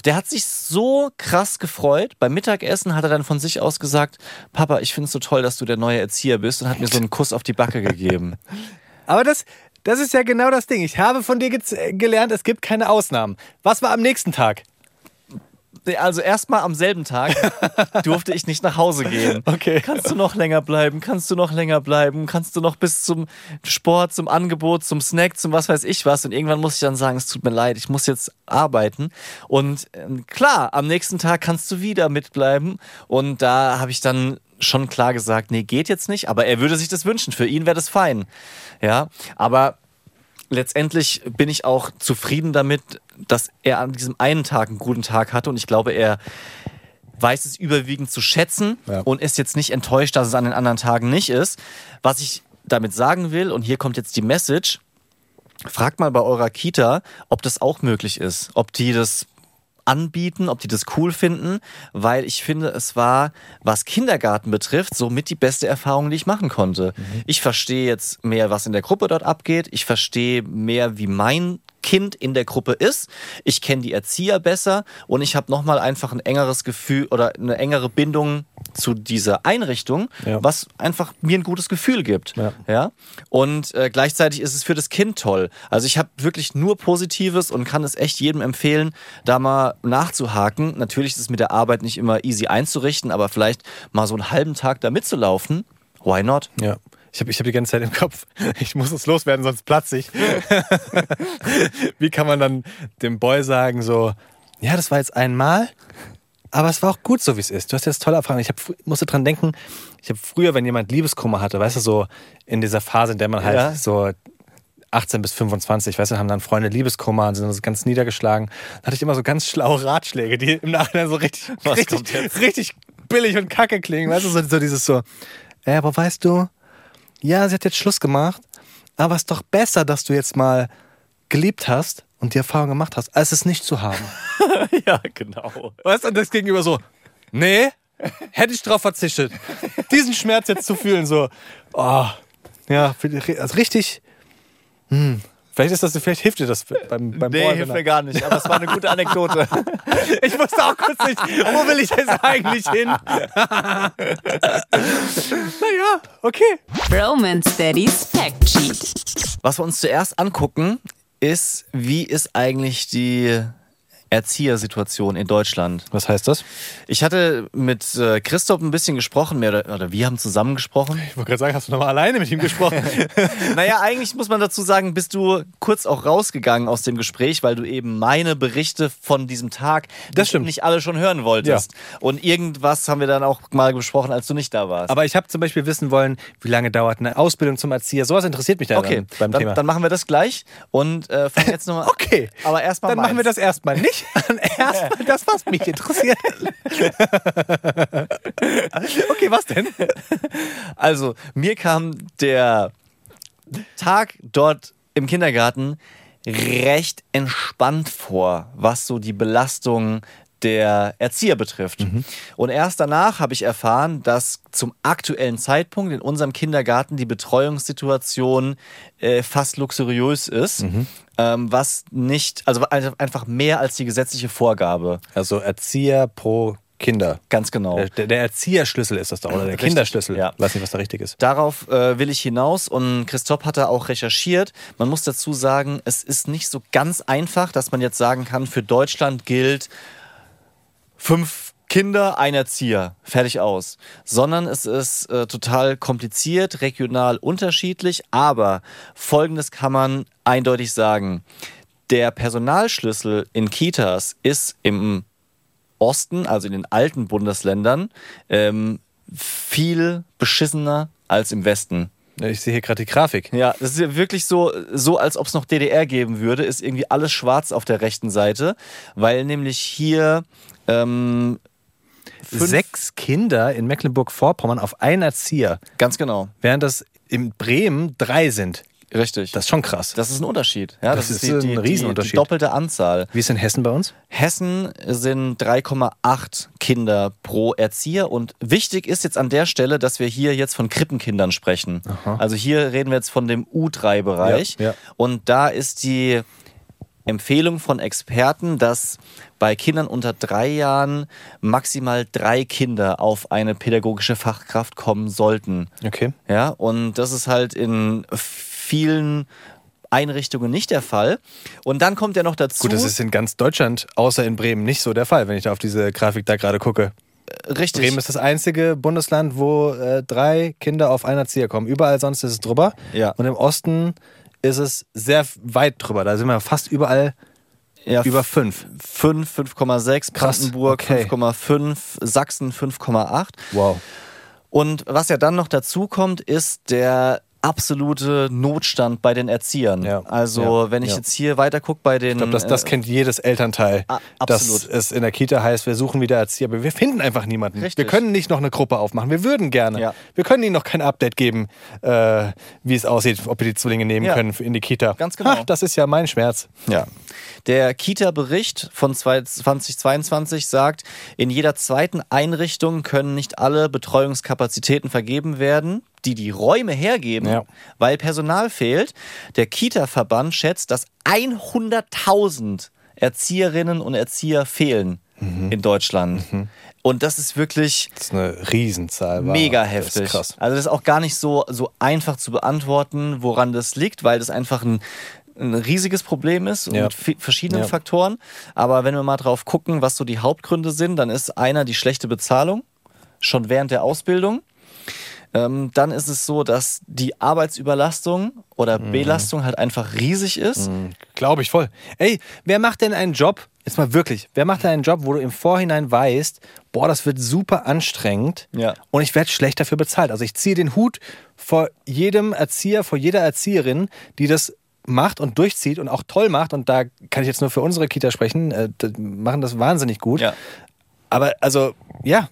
Der hat sich so krass gefreut. Beim Mittagessen hat er dann von sich aus gesagt, Papa, ich finde es so toll, dass du der neue Erzieher bist und hat mir so einen Kuss auf die Backe gegeben. [LAUGHS] Aber das, das ist ja genau das Ding. Ich habe von dir gelernt, es gibt keine Ausnahmen. Was war am nächsten Tag? Also erstmal am selben Tag [LAUGHS] durfte ich nicht nach Hause gehen. Okay. Kannst du noch länger bleiben? Kannst du noch länger bleiben? Kannst du noch bis zum Sport, zum Angebot, zum Snack, zum was weiß ich was? Und irgendwann muss ich dann sagen, es tut mir leid, ich muss jetzt arbeiten. Und ähm, klar, am nächsten Tag kannst du wieder mitbleiben. Und da habe ich dann schon klar gesagt, nee, geht jetzt nicht. Aber er würde sich das wünschen. Für ihn wäre das fein. Ja, aber letztendlich bin ich auch zufrieden damit, dass er an diesem einen Tag einen guten Tag hatte und ich glaube, er weiß es überwiegend zu schätzen Ja. und ist jetzt nicht enttäuscht, dass es an den anderen Tagen nicht ist. Was ich damit sagen will, und hier kommt jetzt die Message, fragt mal bei eurer Kita, ob das auch möglich ist, ob die das anbieten, ob die das cool finden, weil ich finde, es war, was Kindergarten betrifft, somit die beste Erfahrung, die ich machen konnte. Ich verstehe jetzt mehr, was in der Gruppe dort abgeht. Ich verstehe mehr, wie mein Kind in der Gruppe ist. Ich kenne die Erzieher besser und ich habe nochmal einfach ein engeres Gefühl oder eine engere Bindung zu dieser Einrichtung, Ja. was einfach mir ein gutes Gefühl gibt. Ja. Ja? Und äh, gleichzeitig ist es für das Kind toll. Also ich habe wirklich nur Positives und kann es echt jedem empfehlen, da mal nachzuhaken. Natürlich ist es mit der Arbeit nicht immer easy einzurichten, aber vielleicht mal so einen halben Tag da mitzulaufen. Why not? Ja. Ich habe ich hab die ganze Zeit im Kopf, [LAUGHS] ich muss es loswerden, sonst platze ich. [LAUGHS] Wie kann man dann dem Boy sagen, so, ja, das war jetzt einmal, aber es war auch gut so, wie es ist. Du hast jetzt tolle Erfahrungen. Ich hab, musste dran denken, ich habe früher, wenn jemand Liebeskummer hatte, weißt du, so in dieser Phase, in der man halt Ja. so 18 bis 25, weißt du, haben dann Freunde Liebeskummer und sind so ganz niedergeschlagen. Da hatte ich immer so ganz schlaue Ratschläge, die im Nachhinein so richtig, Was richtig, richtig billig und kacke klingen. Weißt du, so, so dieses so, ja, aber weißt du, ja, sie hat jetzt Schluss gemacht, aber es ist doch besser, dass du jetzt mal geliebt hast und die Erfahrung gemacht hast, als es nicht zu haben. [LAUGHS] ja, genau. Weißt du, und das gegenüber so, nee, hätte ich drauf verzichtet. Diesen Schmerz jetzt zu fühlen, so, oh, ja, also richtig, hm, Vielleicht ist das, vielleicht hilft dir das beim, beim Nee, Bohren, hilft mir gar nicht, aber es war eine gute Anekdote. [LAUGHS] Ich wusste auch kurz nicht, wo will ich jetzt eigentlich hin? [LAUGHS] naja, okay. Romance Daddy's Fact Sheet. Was wir uns zuerst angucken, ist, wie ist eigentlich die Erziehersituation in Deutschland? Was heißt das? Ich hatte mit äh, Christoph ein bisschen gesprochen, mehr oder, oder wir haben zusammen gesprochen. Ich wollte gerade sagen, hast du nochmal alleine mit ihm gesprochen? [LAUGHS] [LAUGHS] Naja, eigentlich muss man dazu sagen, bist du kurz auch rausgegangen aus dem Gespräch, weil du eben meine Berichte von diesem Tag Das stimmt. nicht alle schon hören wolltest. Und irgendwas haben wir dann auch mal besprochen, als du nicht da warst. Aber ich habe zum Beispiel wissen wollen, wie lange dauert eine Ausbildung zum Erzieher. Sowas interessiert mich da okay, dann beim dann, Thema. dann machen wir das gleich und äh, fangen jetzt nochmal [LAUGHS] okay, Aber erstmal dann machen wir das erstmal nicht. Dann erstmal [LAUGHS] das, was mich interessiert. okay, was denn? Also, mir kam der Tag dort im Kindergarten recht entspannt vor, was so die Belastung der Erzieher betrifft. Und erst danach habe ich erfahren, dass zum aktuellen Zeitpunkt in unserem Kindergarten die Betreuungssituation äh, fast luxuriös ist, ähm, was nicht, also einfach mehr als die gesetzliche Vorgabe. Also Erzieher pro Kinder. Ganz genau. Der, der Erzieherschlüssel ist das doch, oder der Richtig, Kinderschlüssel. ja. Weiß nicht, was da richtig ist. Darauf äh, will ich hinaus und Christoph hat da auch recherchiert. Man muss dazu sagen, es ist nicht so ganz einfach, dass man jetzt sagen kann, für Deutschland gilt fünf Kinder, ein Erzieher, fertig aus. Sondern es ist äh, total kompliziert, regional unterschiedlich, aber Folgendes kann man eindeutig sagen. Der Personalschlüssel in Kitas ist im Osten, also in den alten Bundesländern, ähm, viel beschissener als im Westen. Ich sehe hier gerade die Grafik. Ja, das ist ja wirklich so, so als ob es noch DDR geben würde, ist irgendwie alles schwarz auf der rechten Seite, weil nämlich hier ähm, Sechs Kinder in Mecklenburg-Vorpommern auf einen Erzieher, Ganz genau, während das in Bremen drei sind. richtig. Das ist schon krass. Das ist ein Unterschied. Ja, Das das, ist ist, ein die, die, die, Riesenunterschied. die doppelte Anzahl. Wie ist in Hessen bei uns? Hessen sind 3,8 Kinder pro Erzieher und wichtig ist jetzt an der Stelle, dass wir hier jetzt von Krippenkindern sprechen. Also hier reden wir jetzt von dem U3-Bereich Ja, ja. und da ist die Empfehlung von Experten, dass bei Kindern unter drei Jahren maximal drei Kinder auf eine pädagogische Fachkraft kommen sollten. Okay. Ja, und das ist halt in vielen Einrichtungen nicht der Fall. Und dann kommt ja noch dazu. Gut, das ist in ganz Deutschland, außer in Bremen, nicht so der Fall, wenn ich da auf diese Grafik da gerade gucke. richtig. Bremen ist das einzige Bundesland, wo äh, drei Kinder auf einen Erzieher kommen. Überall sonst ist es drüber. Ja. Und im Osten ist es sehr weit drüber. Da sind wir fast überall ja, über fünf. 5, 5,6, Krass, Brandenburg okay. 5,5, Sachsen 5,8. Wow. Und was ja dann noch dazu kommt, ist der absolute Notstand bei den Erziehern. Ja, Also ja, wenn ich ja. jetzt hier weiter gucke bei den... Ich glaube, das, das äh, kennt jedes Elternteil. Dass absolut. es in der Kita heißt, wir suchen wieder Erzieher, aber wir finden einfach niemanden. Richtig. Wir können nicht noch eine Gruppe aufmachen. Wir würden gerne. Wir können ihnen noch kein Update geben, äh, wie es aussieht, ob wir die Zwillinge nehmen können in die Kita. Ganz genau. Ha, das ist ja mein Schmerz. Ja. Der Kita-Bericht von 2022 sagt, in jeder zweiten Einrichtung können nicht alle Betreuungskapazitäten vergeben werden, die die Räume hergeben, Ja. weil Personal fehlt. Der Kita-Verband schätzt, dass 100.000 Erzieherinnen und Erzieher fehlen Mhm. in Deutschland. Und das ist wirklich Das ist eine Riesenzahl. Wow. mega Das heftig. ist krass. Also das ist auch gar nicht so, so einfach zu beantworten, woran das liegt, weil das einfach ein, ein riesiges Problem ist Ja. mit verschiedenen Ja. Faktoren. Aber wenn wir mal drauf gucken, was so die Hauptgründe sind, dann ist einer die schlechte Bezahlung, schon während der Ausbildung. Ähm, dann ist es so, dass die Arbeitsüberlastung oder Mhm. Belastung halt einfach riesig ist. Glaube ich voll. Ey, wer macht denn einen Job, jetzt mal wirklich, wer macht denn einen Job, wo du im Vorhinein weißt, boah, das wird super anstrengend Ja. und ich werde schlecht dafür bezahlt. Also ich ziehe den Hut vor jedem Erzieher, vor jeder Erzieherin, die das macht und durchzieht und auch toll macht. Und da kann ich jetzt nur für unsere Kita sprechen, äh, machen das wahnsinnig gut. Ja. Aber also, ja,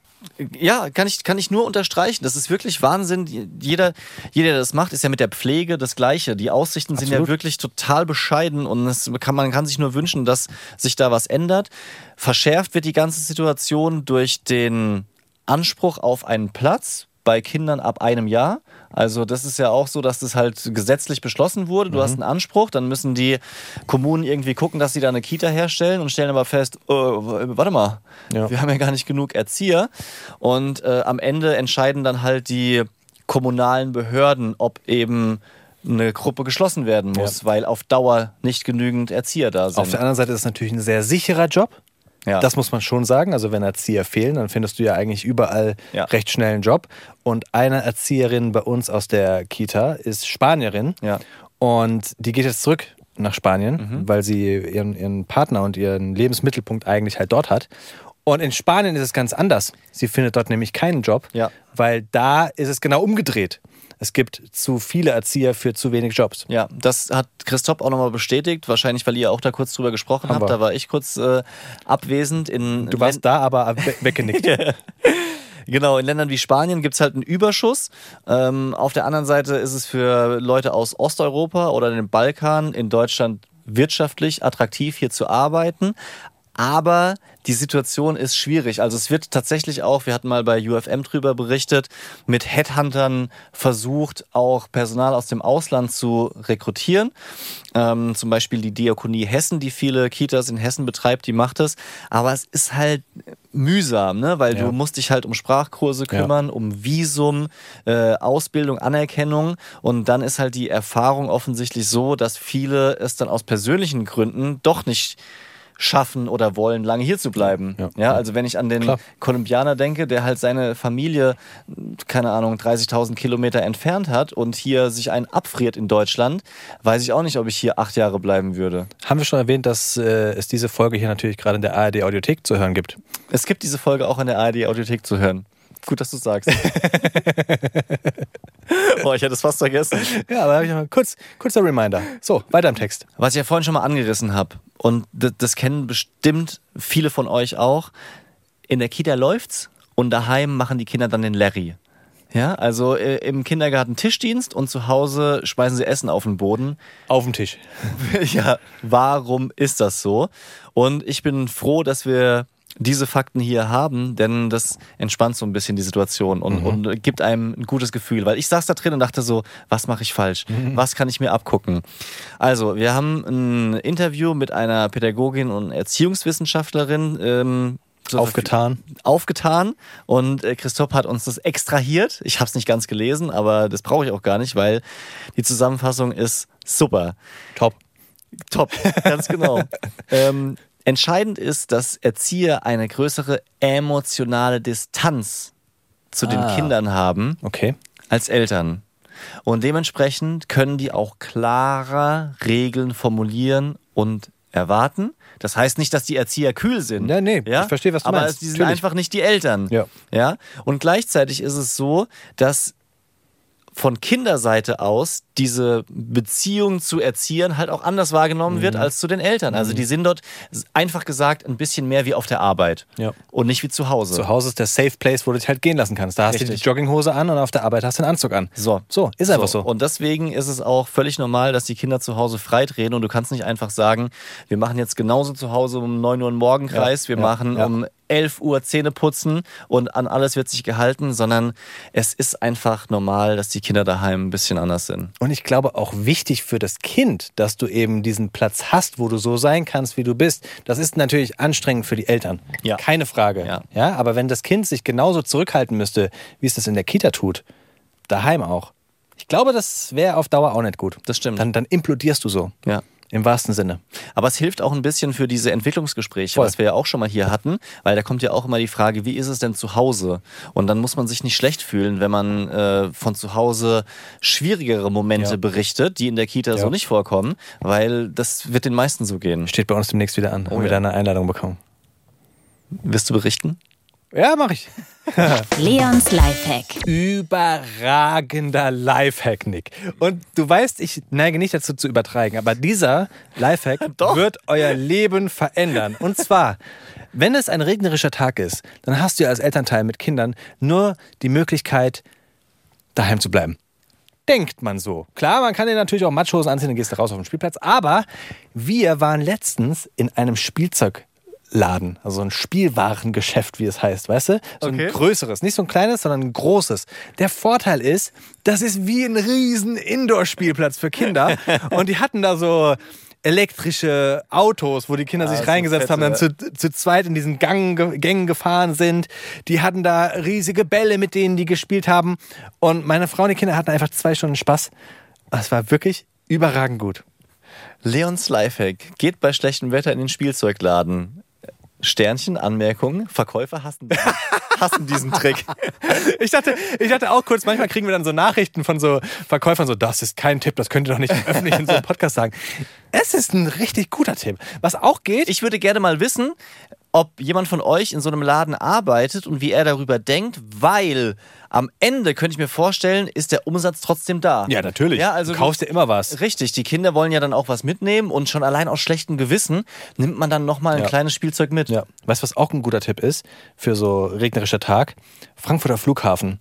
Ja, kann ich, kann ich nur unterstreichen. Das ist wirklich Wahnsinn. Jeder, jeder, der das macht, ist ja mit der Pflege das Gleiche. Die Aussichten sind ja Absolut. wirklich total bescheiden und es kann, man kann sich nur wünschen, dass sich da was ändert. Verschärft wird die ganze Situation durch den Anspruch auf einen Platz bei Kindern ab einem Jahr. Also das ist ja auch so, dass das halt gesetzlich beschlossen wurde. Du Mhm. hast einen Anspruch, dann müssen die Kommunen irgendwie gucken, dass sie da eine Kita herstellen und stellen aber fest, äh, warte mal, Ja. wir haben ja gar nicht genug Erzieher. Und äh, am Ende entscheiden dann halt die kommunalen Behörden, ob eben eine Gruppe geschlossen werden muss, weil auf Dauer nicht genügend Erzieher da sind. Auf der anderen Seite ist es natürlich ein sehr sicherer Job. Ja. Das muss man schon sagen. Also wenn Erzieher fehlen, dann findest du ja eigentlich überall Ja. recht schnell einen Job. Und eine Erzieherin bei uns aus der Kita ist Spanierin. Ja. Und die geht jetzt zurück nach Spanien, Mhm. weil sie ihren, ihren Partner und ihren Lebensmittelpunkt eigentlich halt dort hat. Und in Spanien ist es ganz anders. Sie findet dort nämlich keinen Job, Ja. weil da ist es genau umgedreht. Es gibt zu viele Erzieher für zu wenig Jobs. Ja, das hat Christoph auch nochmal bestätigt. Wahrscheinlich, weil ihr auch da kurz drüber gesprochen Haben habt. wir. Da war ich kurz äh, abwesend. In Du warst da, aber we- weggenickt. [LAUGHS] Genau, in Ländern wie Spanien gibt es halt einen Überschuss. Ähm, auf der anderen Seite ist es für Leute aus Osteuropa oder dem Balkan in Deutschland wirtschaftlich attraktiv, hier zu arbeiten. Aber die Situation ist schwierig. Also es wird tatsächlich auch, wir hatten mal bei UFM drüber berichtet, mit Headhuntern versucht, auch Personal aus dem Ausland zu rekrutieren. Ähm, zum Beispiel die Diakonie Hessen, die viele Kitas in Hessen betreibt, die macht es. Aber es ist halt mühsam, ne? weil Ja. du musst dich halt um Sprachkurse Ja. kümmern, um Visum, äh, Ausbildung, Anerkennung. Und dann ist halt die Erfahrung offensichtlich so, dass viele es dann aus persönlichen Gründen doch nicht schaffen oder wollen, lange hier zu bleiben. Ja. Ja, also wenn ich an den Klar. Kolumbianer denke, der halt seine Familie, keine Ahnung, 30.000 Kilometer entfernt hat und hier sich einen abfriert in Deutschland, weiß ich auch nicht, ob ich hier acht Jahre bleiben würde. Haben wir schon erwähnt, dass äh, es diese Folge hier natürlich gerade in der ARD Audiothek zu hören gibt? Es gibt diese Folge auch in der ARD Audiothek zu hören. Gut, dass du sagst. [LAUGHS] Boah, ich hätte es fast vergessen. Ja, aber kurz, kurzer Reminder. So, weiter im Text. Was ich ja vorhin schon mal angerissen habe, und das, das kennen bestimmt viele von euch auch, in der Kita läuft's und daheim machen die Kinder dann den Larry. Ja, also äh, im Kindergarten Tischdienst und zu Hause speisen sie Essen auf den Boden. Auf dem Tisch. [LAUGHS] ja, warum ist das so? Und ich bin froh, dass wir diese Fakten hier haben, denn das entspannt so ein bisschen die Situation und, und gibt einem ein gutes Gefühl. Weil ich saß da drin und dachte so, was mache ich falsch? Was kann ich mir abgucken? Also, wir haben ein Interview mit einer Pädagogin und Erziehungswissenschaftlerin ähm, zur Aufgetan. aufgetan und äh, Christoph hat uns das extrahiert. Ich habe es nicht ganz gelesen, aber das brauche ich auch gar nicht, weil die Zusammenfassung ist super. Top. Top, ganz genau. [LAUGHS] ähm, entscheidend ist, dass Erzieher eine größere emotionale Distanz zu den Ah. Kindern haben Okay. als Eltern. Und dementsprechend können die auch klarer Regeln formulieren und erwarten. Das heißt nicht, dass die Erzieher kühl sind. Ja, nee, ich verstehe, was du aber meinst. die sind Natürlich. einfach nicht die Eltern. Ja. Ja. Und gleichzeitig ist es so, dass von Kinderseite aus diese Beziehung zu Erziehern halt auch anders wahrgenommen wird Mhm. als zu den Eltern. Also die sind dort einfach gesagt ein bisschen mehr wie auf der Arbeit Ja. und nicht wie zu Hause. Zu Hause ist der Safe Place, wo du dich halt gehen lassen kannst. Da hast du Richtig. die Jogginghose an und auf der Arbeit hast du den Anzug an. So. So, ist einfach so. Und deswegen ist es auch völlig normal, dass die Kinder zu Hause freitreten und du kannst nicht einfach sagen, wir machen jetzt genauso zu Hause um 9 Uhr einen Morgenkreis, Ja, wir ja, machen um 11 Uhr Zähne putzen und an alles wird sich gehalten, sondern es ist einfach normal, dass die Kinder daheim ein bisschen anders sind. Und ich glaube auch wichtig für das Kind, dass du eben diesen Platz hast, wo du so sein kannst, wie du bist. Das ist natürlich anstrengend für die Eltern. Ja. Keine Frage. Ja. ja. Aber wenn das Kind sich genauso zurückhalten müsste, wie es das in der Kita tut, daheim auch. Ich glaube, das wäre auf Dauer auch nicht gut. Das stimmt. Dann, dann implodierst du so. Ja. Im wahrsten Sinne. Aber es hilft auch ein bisschen für diese Entwicklungsgespräche, Voll. was wir ja auch schon mal hier hatten, weil da kommt ja auch immer die Frage, wie ist es denn zu Hause? Und dann muss man sich nicht schlecht fühlen, wenn man äh, von zu Hause schwierigere Momente Ja. berichtet, die in der Kita so Ja. nicht vorkommen, weil das wird den meisten so gehen. Steht bei uns demnächst wieder an. Oh wir ja. da eine Einladung bekommen. Wirst du berichten? Ja, mach ich. [LAUGHS] Leons Lifehack. Überragender Lifehack, Nick. Und du weißt, ich neige nicht dazu zu übertreiben, aber dieser Lifehack [LAUGHS] wird euer Leben verändern. Und zwar, wenn es ein regnerischer Tag ist, dann hast du ja als Elternteil mit Kindern nur die Möglichkeit, daheim zu bleiben. Denkt man so. Klar, man kann dir natürlich auch Matschhosen anziehen, dann gehst du raus auf den Spielplatz. Aber wir waren letztens in einem Spielzeugladen, also ein Spielwarengeschäft, wie es heißt, weißt du? So Okay. ein größeres, nicht so ein kleines, sondern ein großes. Der Vorteil ist, das ist wie ein riesen Indoor-Spielplatz für Kinder. [LAUGHS] Und die hatten da so elektrische Autos, wo die Kinder sich so reingesetzt haben, dann zu, zu zweit in diesen Gang, Gängen gefahren sind. Die hatten da riesige Bälle, mit denen die gespielt haben. Und meine Frau und die Kinder hatten einfach zwei Stunden Spaß. Es war wirklich überragend gut. Leons Lifehack. Geht bei schlechtem Wetter in den Spielzeugladen. Sternchen, Anmerkung. Verkäufer hassen, [LAUGHS] hassen diesen Trick. Ich dachte, ich dachte auch kurz, manchmal kriegen wir dann so Nachrichten von so Verkäufern, so, das ist kein Tipp, das könnt ihr doch nicht öffentlich in so einem Podcast sagen. Es ist ein richtig guter Tipp. Was auch geht, Ich würde gerne mal wissen, ob jemand von euch in so einem Laden arbeitet und wie er darüber denkt, weil am Ende könnte ich mir vorstellen, ist der Umsatz trotzdem da. ja, natürlich. Ja, also du kaufst dir immer was. Richtig, die Kinder wollen ja dann auch was mitnehmen und schon allein aus schlechtem Gewissen nimmt man dann nochmal ein Ja. kleines Spielzeug mit. Ja. Weißt du, was auch ein guter Tipp ist für so regnerischer Tag? Frankfurter Flughafen.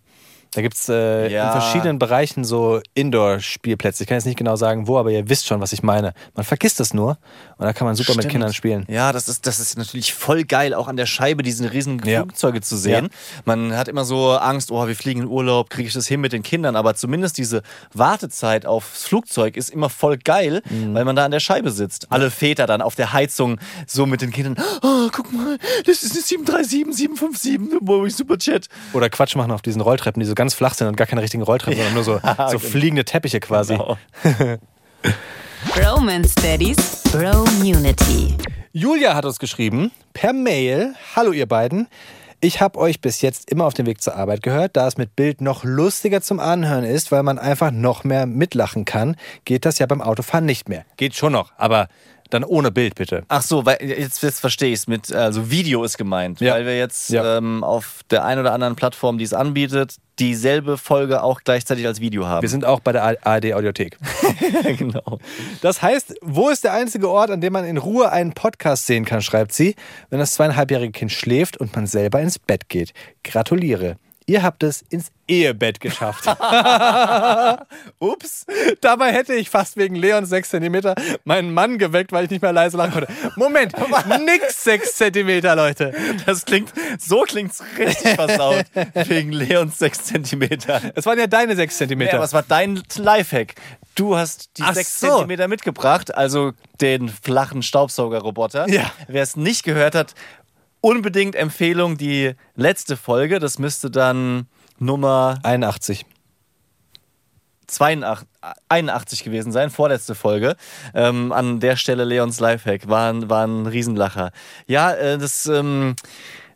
Da gibt es äh, Ja. in verschiedenen Bereichen so Indoor-Spielplätze. Ich kann jetzt nicht genau sagen, wo, aber ihr wisst schon, was ich meine. Man vergisst es nur und da kann man super mit Stimmt. Kindern spielen. Ja, das ist, das ist natürlich voll geil, auch an der Scheibe diese riesen Ja. Flugzeuge zu sehen. Man hat immer so Angst, oh, wir fliegen in Urlaub, kriege ich das hin mit den Kindern, aber zumindest diese Wartezeit aufs Flugzeug ist immer voll geil, Mhm. weil man da an der Scheibe sitzt. Alle Väter dann auf der Heizung so mit den Kindern, oh, guck mal, das ist eine 737, 757, boah, super Chat. Oder Quatsch machen auf diesen Rolltreppen, die so ganz flach sind und gar keine richtigen Rolltreppen, sondern nur so, [LAUGHS] so fliegende Teppiche quasi. Genau. [LAUGHS] Romance Daddies Bro Unity. Julia hat uns geschrieben, per Mail, hallo ihr beiden. Ich habe euch bis jetzt immer auf dem Weg zur Arbeit gehört. Da es mit Bild noch lustiger zum Anhören ist, weil man einfach noch mehr mitlachen kann, geht das ja beim Autofahren nicht mehr. Geht schon noch, aber dann ohne Bild bitte. Ach so, weil jetzt, jetzt verstehe ich es mit, also Video ist gemeint, Ja. weil wir jetzt Ja. ähm, auf der einen oder anderen Plattform, die es anbietet, dieselbe Folge auch gleichzeitig als Video haben. Wir sind auch bei der ARD Audiothek. [LAUGHS] genau. Das heißt, wo ist der einzige Ort, an dem man in Ruhe einen Podcast sehen kann, schreibt sie, wenn das zweieinhalbjährige Kind schläft und man selber ins Bett geht. Gratuliere. Ihr habt es ins Ehebett geschafft. [LAUGHS] Ups. Dabei hätte ich fast wegen Leons 6 cm meinen Mann geweckt, weil ich nicht mehr leise lachen konnte. Moment, [LAUGHS] nix 6 cm, Leute. Das klingt, so klingt's richtig versaut. [LAUGHS] wegen Leons 6 Zentimeter. Es waren ja deine 6 cm. Ja, was war dein Lifehack? Du hast die Ach 6 so. Zentimeter mitgebracht, also den flachen Staubsaugerroboter. Ja. Wer es nicht gehört hat, unbedingt Empfehlung die letzte Folge. Das müsste dann Nummer 81. 82, 81 gewesen sein, vorletzte Folge. Ähm, an der Stelle Leons Lifehack. War, ein- war ein Riesenlacher. Ja, äh, das ähm,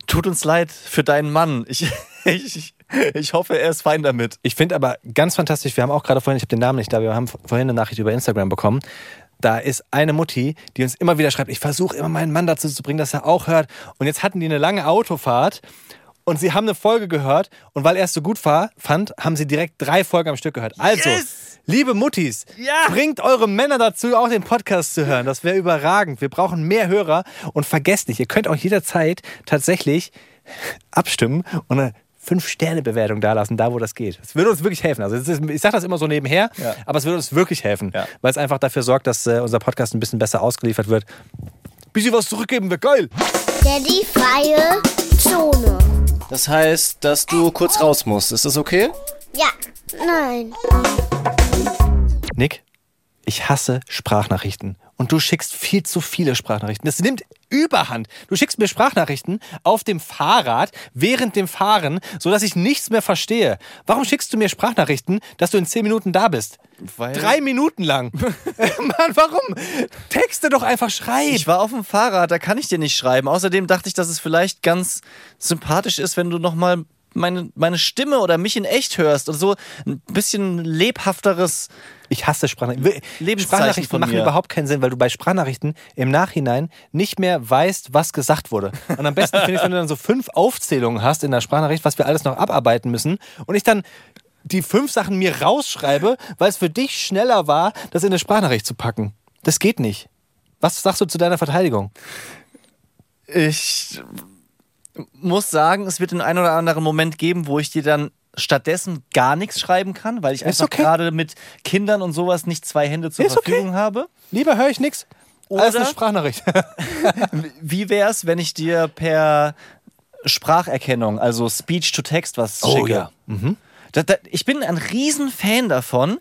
tut uns leid für deinen Mann. Ich, [LAUGHS] ich, ich hoffe, er ist fein damit. Ich finde aber ganz fantastisch, wir haben auch gerade vorhin, ich habe den Namen nicht da, wir haben vorhin eine Nachricht über Instagram bekommen. Da ist eine Mutti, die uns immer wieder schreibt, ich versuche immer meinen Mann dazu zu bringen, dass er auch hört. Und jetzt hatten die eine lange Autofahrt und sie haben eine Folge gehört und weil er es so gut war, fand, haben sie direkt drei Folgen am Stück gehört. Also, Yes! liebe Muttis, Ja! bringt eure Männer dazu, auch den Podcast zu hören. Das wäre überragend. Wir brauchen mehr Hörer und vergesst nicht, ihr könnt auch jederzeit tatsächlich abstimmen und Fünf-Sterne-Bewertung dalassen, da wo das geht. Es würde uns wirklich helfen. Also ist, ich sage das immer so nebenher, Ja. aber es würde uns wirklich helfen, Ja. weil es einfach dafür sorgt, dass äh, unser Podcast ein bisschen besser ausgeliefert wird. Bisschen was zurückgeben wäre geil. Daddy freie Zone. Das heißt, dass du kurz raus musst. Ist das okay? Ja, nein. Nick, ich hasse Sprachnachrichten. Und du schickst viel zu viele Sprachnachrichten. Das nimmt Überhand. Du schickst mir Sprachnachrichten auf dem Fahrrad während dem Fahren, sodass ich nichts mehr verstehe. Warum schickst du mir Sprachnachrichten, dass du in zehn Minuten da bist? Weil- Drei Minuten lang. [LAUGHS] [LAUGHS] Mann, warum? Texte doch einfach schreib. Ich war auf dem Fahrrad, da kann ich dir nicht schreiben. Außerdem dachte ich, dass es vielleicht ganz sympathisch ist, wenn du nochmal meine, meine Stimme oder mich in echt hörst und so ein bisschen lebhafteres. Ich hasse Sprachnachrichten. Sprachnachrichten machen mir. überhaupt keinen Sinn, weil du bei Sprachnachrichten im Nachhinein nicht mehr weißt, was gesagt wurde. Und am besten finde ich, wenn du dann so fünf Aufzählungen hast in der Sprachnachricht, was wir alles noch abarbeiten müssen und ich dann die fünf Sachen mir rausschreibe, weil es für dich schneller war, das in eine Sprachnachricht zu packen. Das geht nicht. Was sagst du zu deiner Verteidigung? Ich muss sagen, es wird den einen oder anderen Moment geben, wo ich dir dann stattdessen gar nichts schreiben kann, weil ich Ist einfach okay. gerade mit Kindern und sowas nicht zwei Hände zur Ist okay. Verfügung habe. Lieber höre ich nichts. Als eine Sprachnachricht. [LAUGHS] Wie wär's, wenn ich dir per Spracherkennung, also Speech to Text, was Oh schicke? ja. Da, da, ich bin ein Riesenfan davon,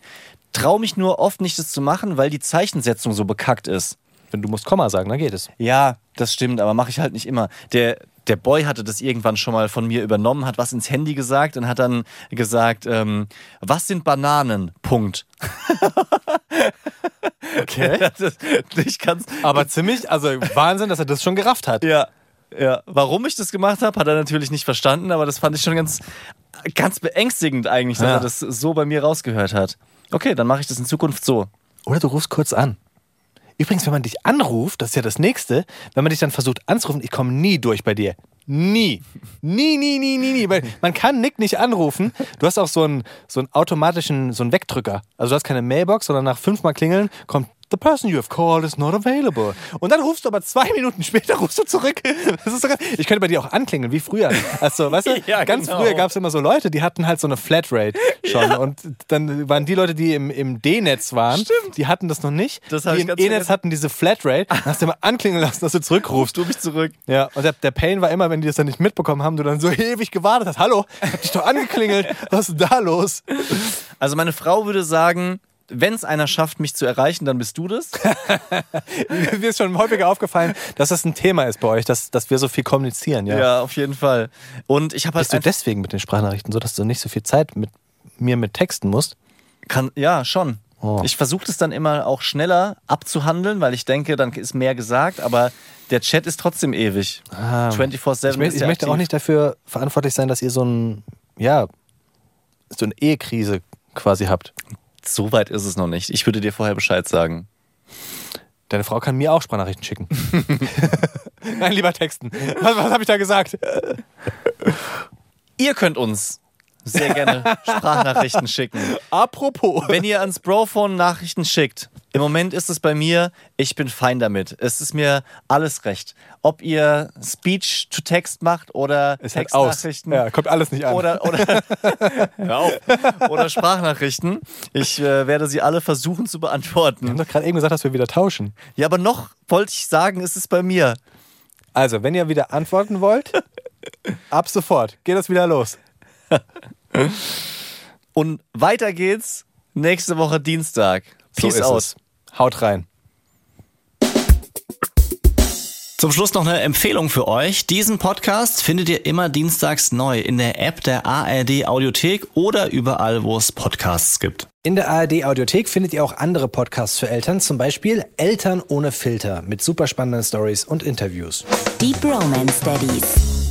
traue mich nur oft nicht, das zu machen, weil die Zeichensetzung so bekackt ist. Wenn du musst Komma sagen, dann geht es. Ja, das stimmt, aber mache ich halt nicht immer. Der, der Boy hatte das irgendwann schon mal von mir übernommen, hat was ins Handy gesagt und hat dann gesagt, ähm, was sind Bananen? Punkt. [LAUGHS] Okay. Das- ich kann's, Aber ziemlich, also Wahnsinn, dass er das schon gerafft hat. ja, ja. Warum ich das gemacht habe, hat er natürlich nicht verstanden, aber das fand ich schon ganz, ganz beängstigend eigentlich, dass Ja. er das so bei mir rausgehört hat. Okay, dann mache ich das in Zukunft so. Oder du rufst kurz an. Übrigens, wenn man dich anruft, das ist ja das Nächste, wenn man dich dann versucht anzurufen, ich komme nie durch bei dir. Nie. Nie, nie, nie, nie, nie. Weil man kann Nick nicht anrufen. Du hast auch so einen, so einen automatischen, so einen Wegdrücker. Also du hast keine Mailbox, sondern nach fünfmal klingeln kommt The person you have called is not available. Und dann rufst du aber zwei Minuten später rufst du zurück. Das ist so ich könnte bei dir auch anklingeln, wie früher. Also, weißt du, [LAUGHS] Ja, ganz genau. früher gab es immer so Leute, die hatten halt so eine Flatrate schon. Und dann waren die Leute, die im, im D-Netz waren, die hatten das noch nicht. Das die im E-Netz hatten diese Flatrate. Dann hast du immer anklingen lassen, dass du zurückrufst. Du mich zurück. Ja, und der, der Pain war immer, wenn die das dann nicht mitbekommen haben, du dann so ewig gewartet hast. Hallo, ich hab dich doch angeklingelt. Was ist denn da los? Also meine Frau würde sagen, wenn es einer schafft, mich zu erreichen, dann bist du das. [LAUGHS] [LAUGHS] Mir ist schon häufiger aufgefallen, dass das ein Thema ist bei euch, dass, dass wir so viel kommunizieren. Ja. Ja, auf jeden Fall. Und ich habe halt Bist du deswegen mit den Sprachnachrichten so, dass du nicht so viel Zeit mit mir mit Texten musst? Kann, ja, schon. Oh. Ich versuche das dann immer auch schneller abzuhandeln, weil ich denke, dann ist mehr gesagt, aber der Chat ist trotzdem ewig. 24-7 Ah. Ich, möchte- ich möchte auch nicht dafür verantwortlich sein, dass ihr so ein, ja, so eine Ehekrise quasi habt. So weit ist es noch nicht. Ich würde dir vorher Bescheid sagen. Deine Frau kann mir auch Sprachnachrichten schicken. [LAUGHS] Nein, lieber Texten. Was, was habe ich da gesagt? Ihr könnt uns sehr gerne Sprachnachrichten schicken. Apropos. Wenn ihr ans Brophone Nachrichten schickt, im Moment ist es bei mir, ich bin fein damit. Es ist mir alles recht. Ob ihr Speech to Text macht oder Ist halt aus. Textnachrichten Ja, kommt alles nicht an. oder, oder, [LAUGHS] oder Sprachnachrichten. Ich äh, werde sie alle versuchen zu wir haben beantworten. doch gerade eben gesagt, dass wir wieder tauschen. Ja, aber noch wollte ich sagen, es ist bei mir. Also, wenn ihr wieder antworten wollt, [LAUGHS] ab sofort geht das wieder los. [LAUGHS] Und weiter geht's nächste Woche Dienstag. Peace so ist out. Es. Haut rein. Zum Schluss noch eine Empfehlung für euch. Diesen Podcast findet ihr immer dienstags neu in der App der ARD Audiothek oder überall, wo es Podcasts gibt. In der ARD Audiothek findet ihr auch andere Podcasts für Eltern, zum Beispiel Eltern ohne Filter mit super spannenden Stories und Interviews. Deep Romance Daddies.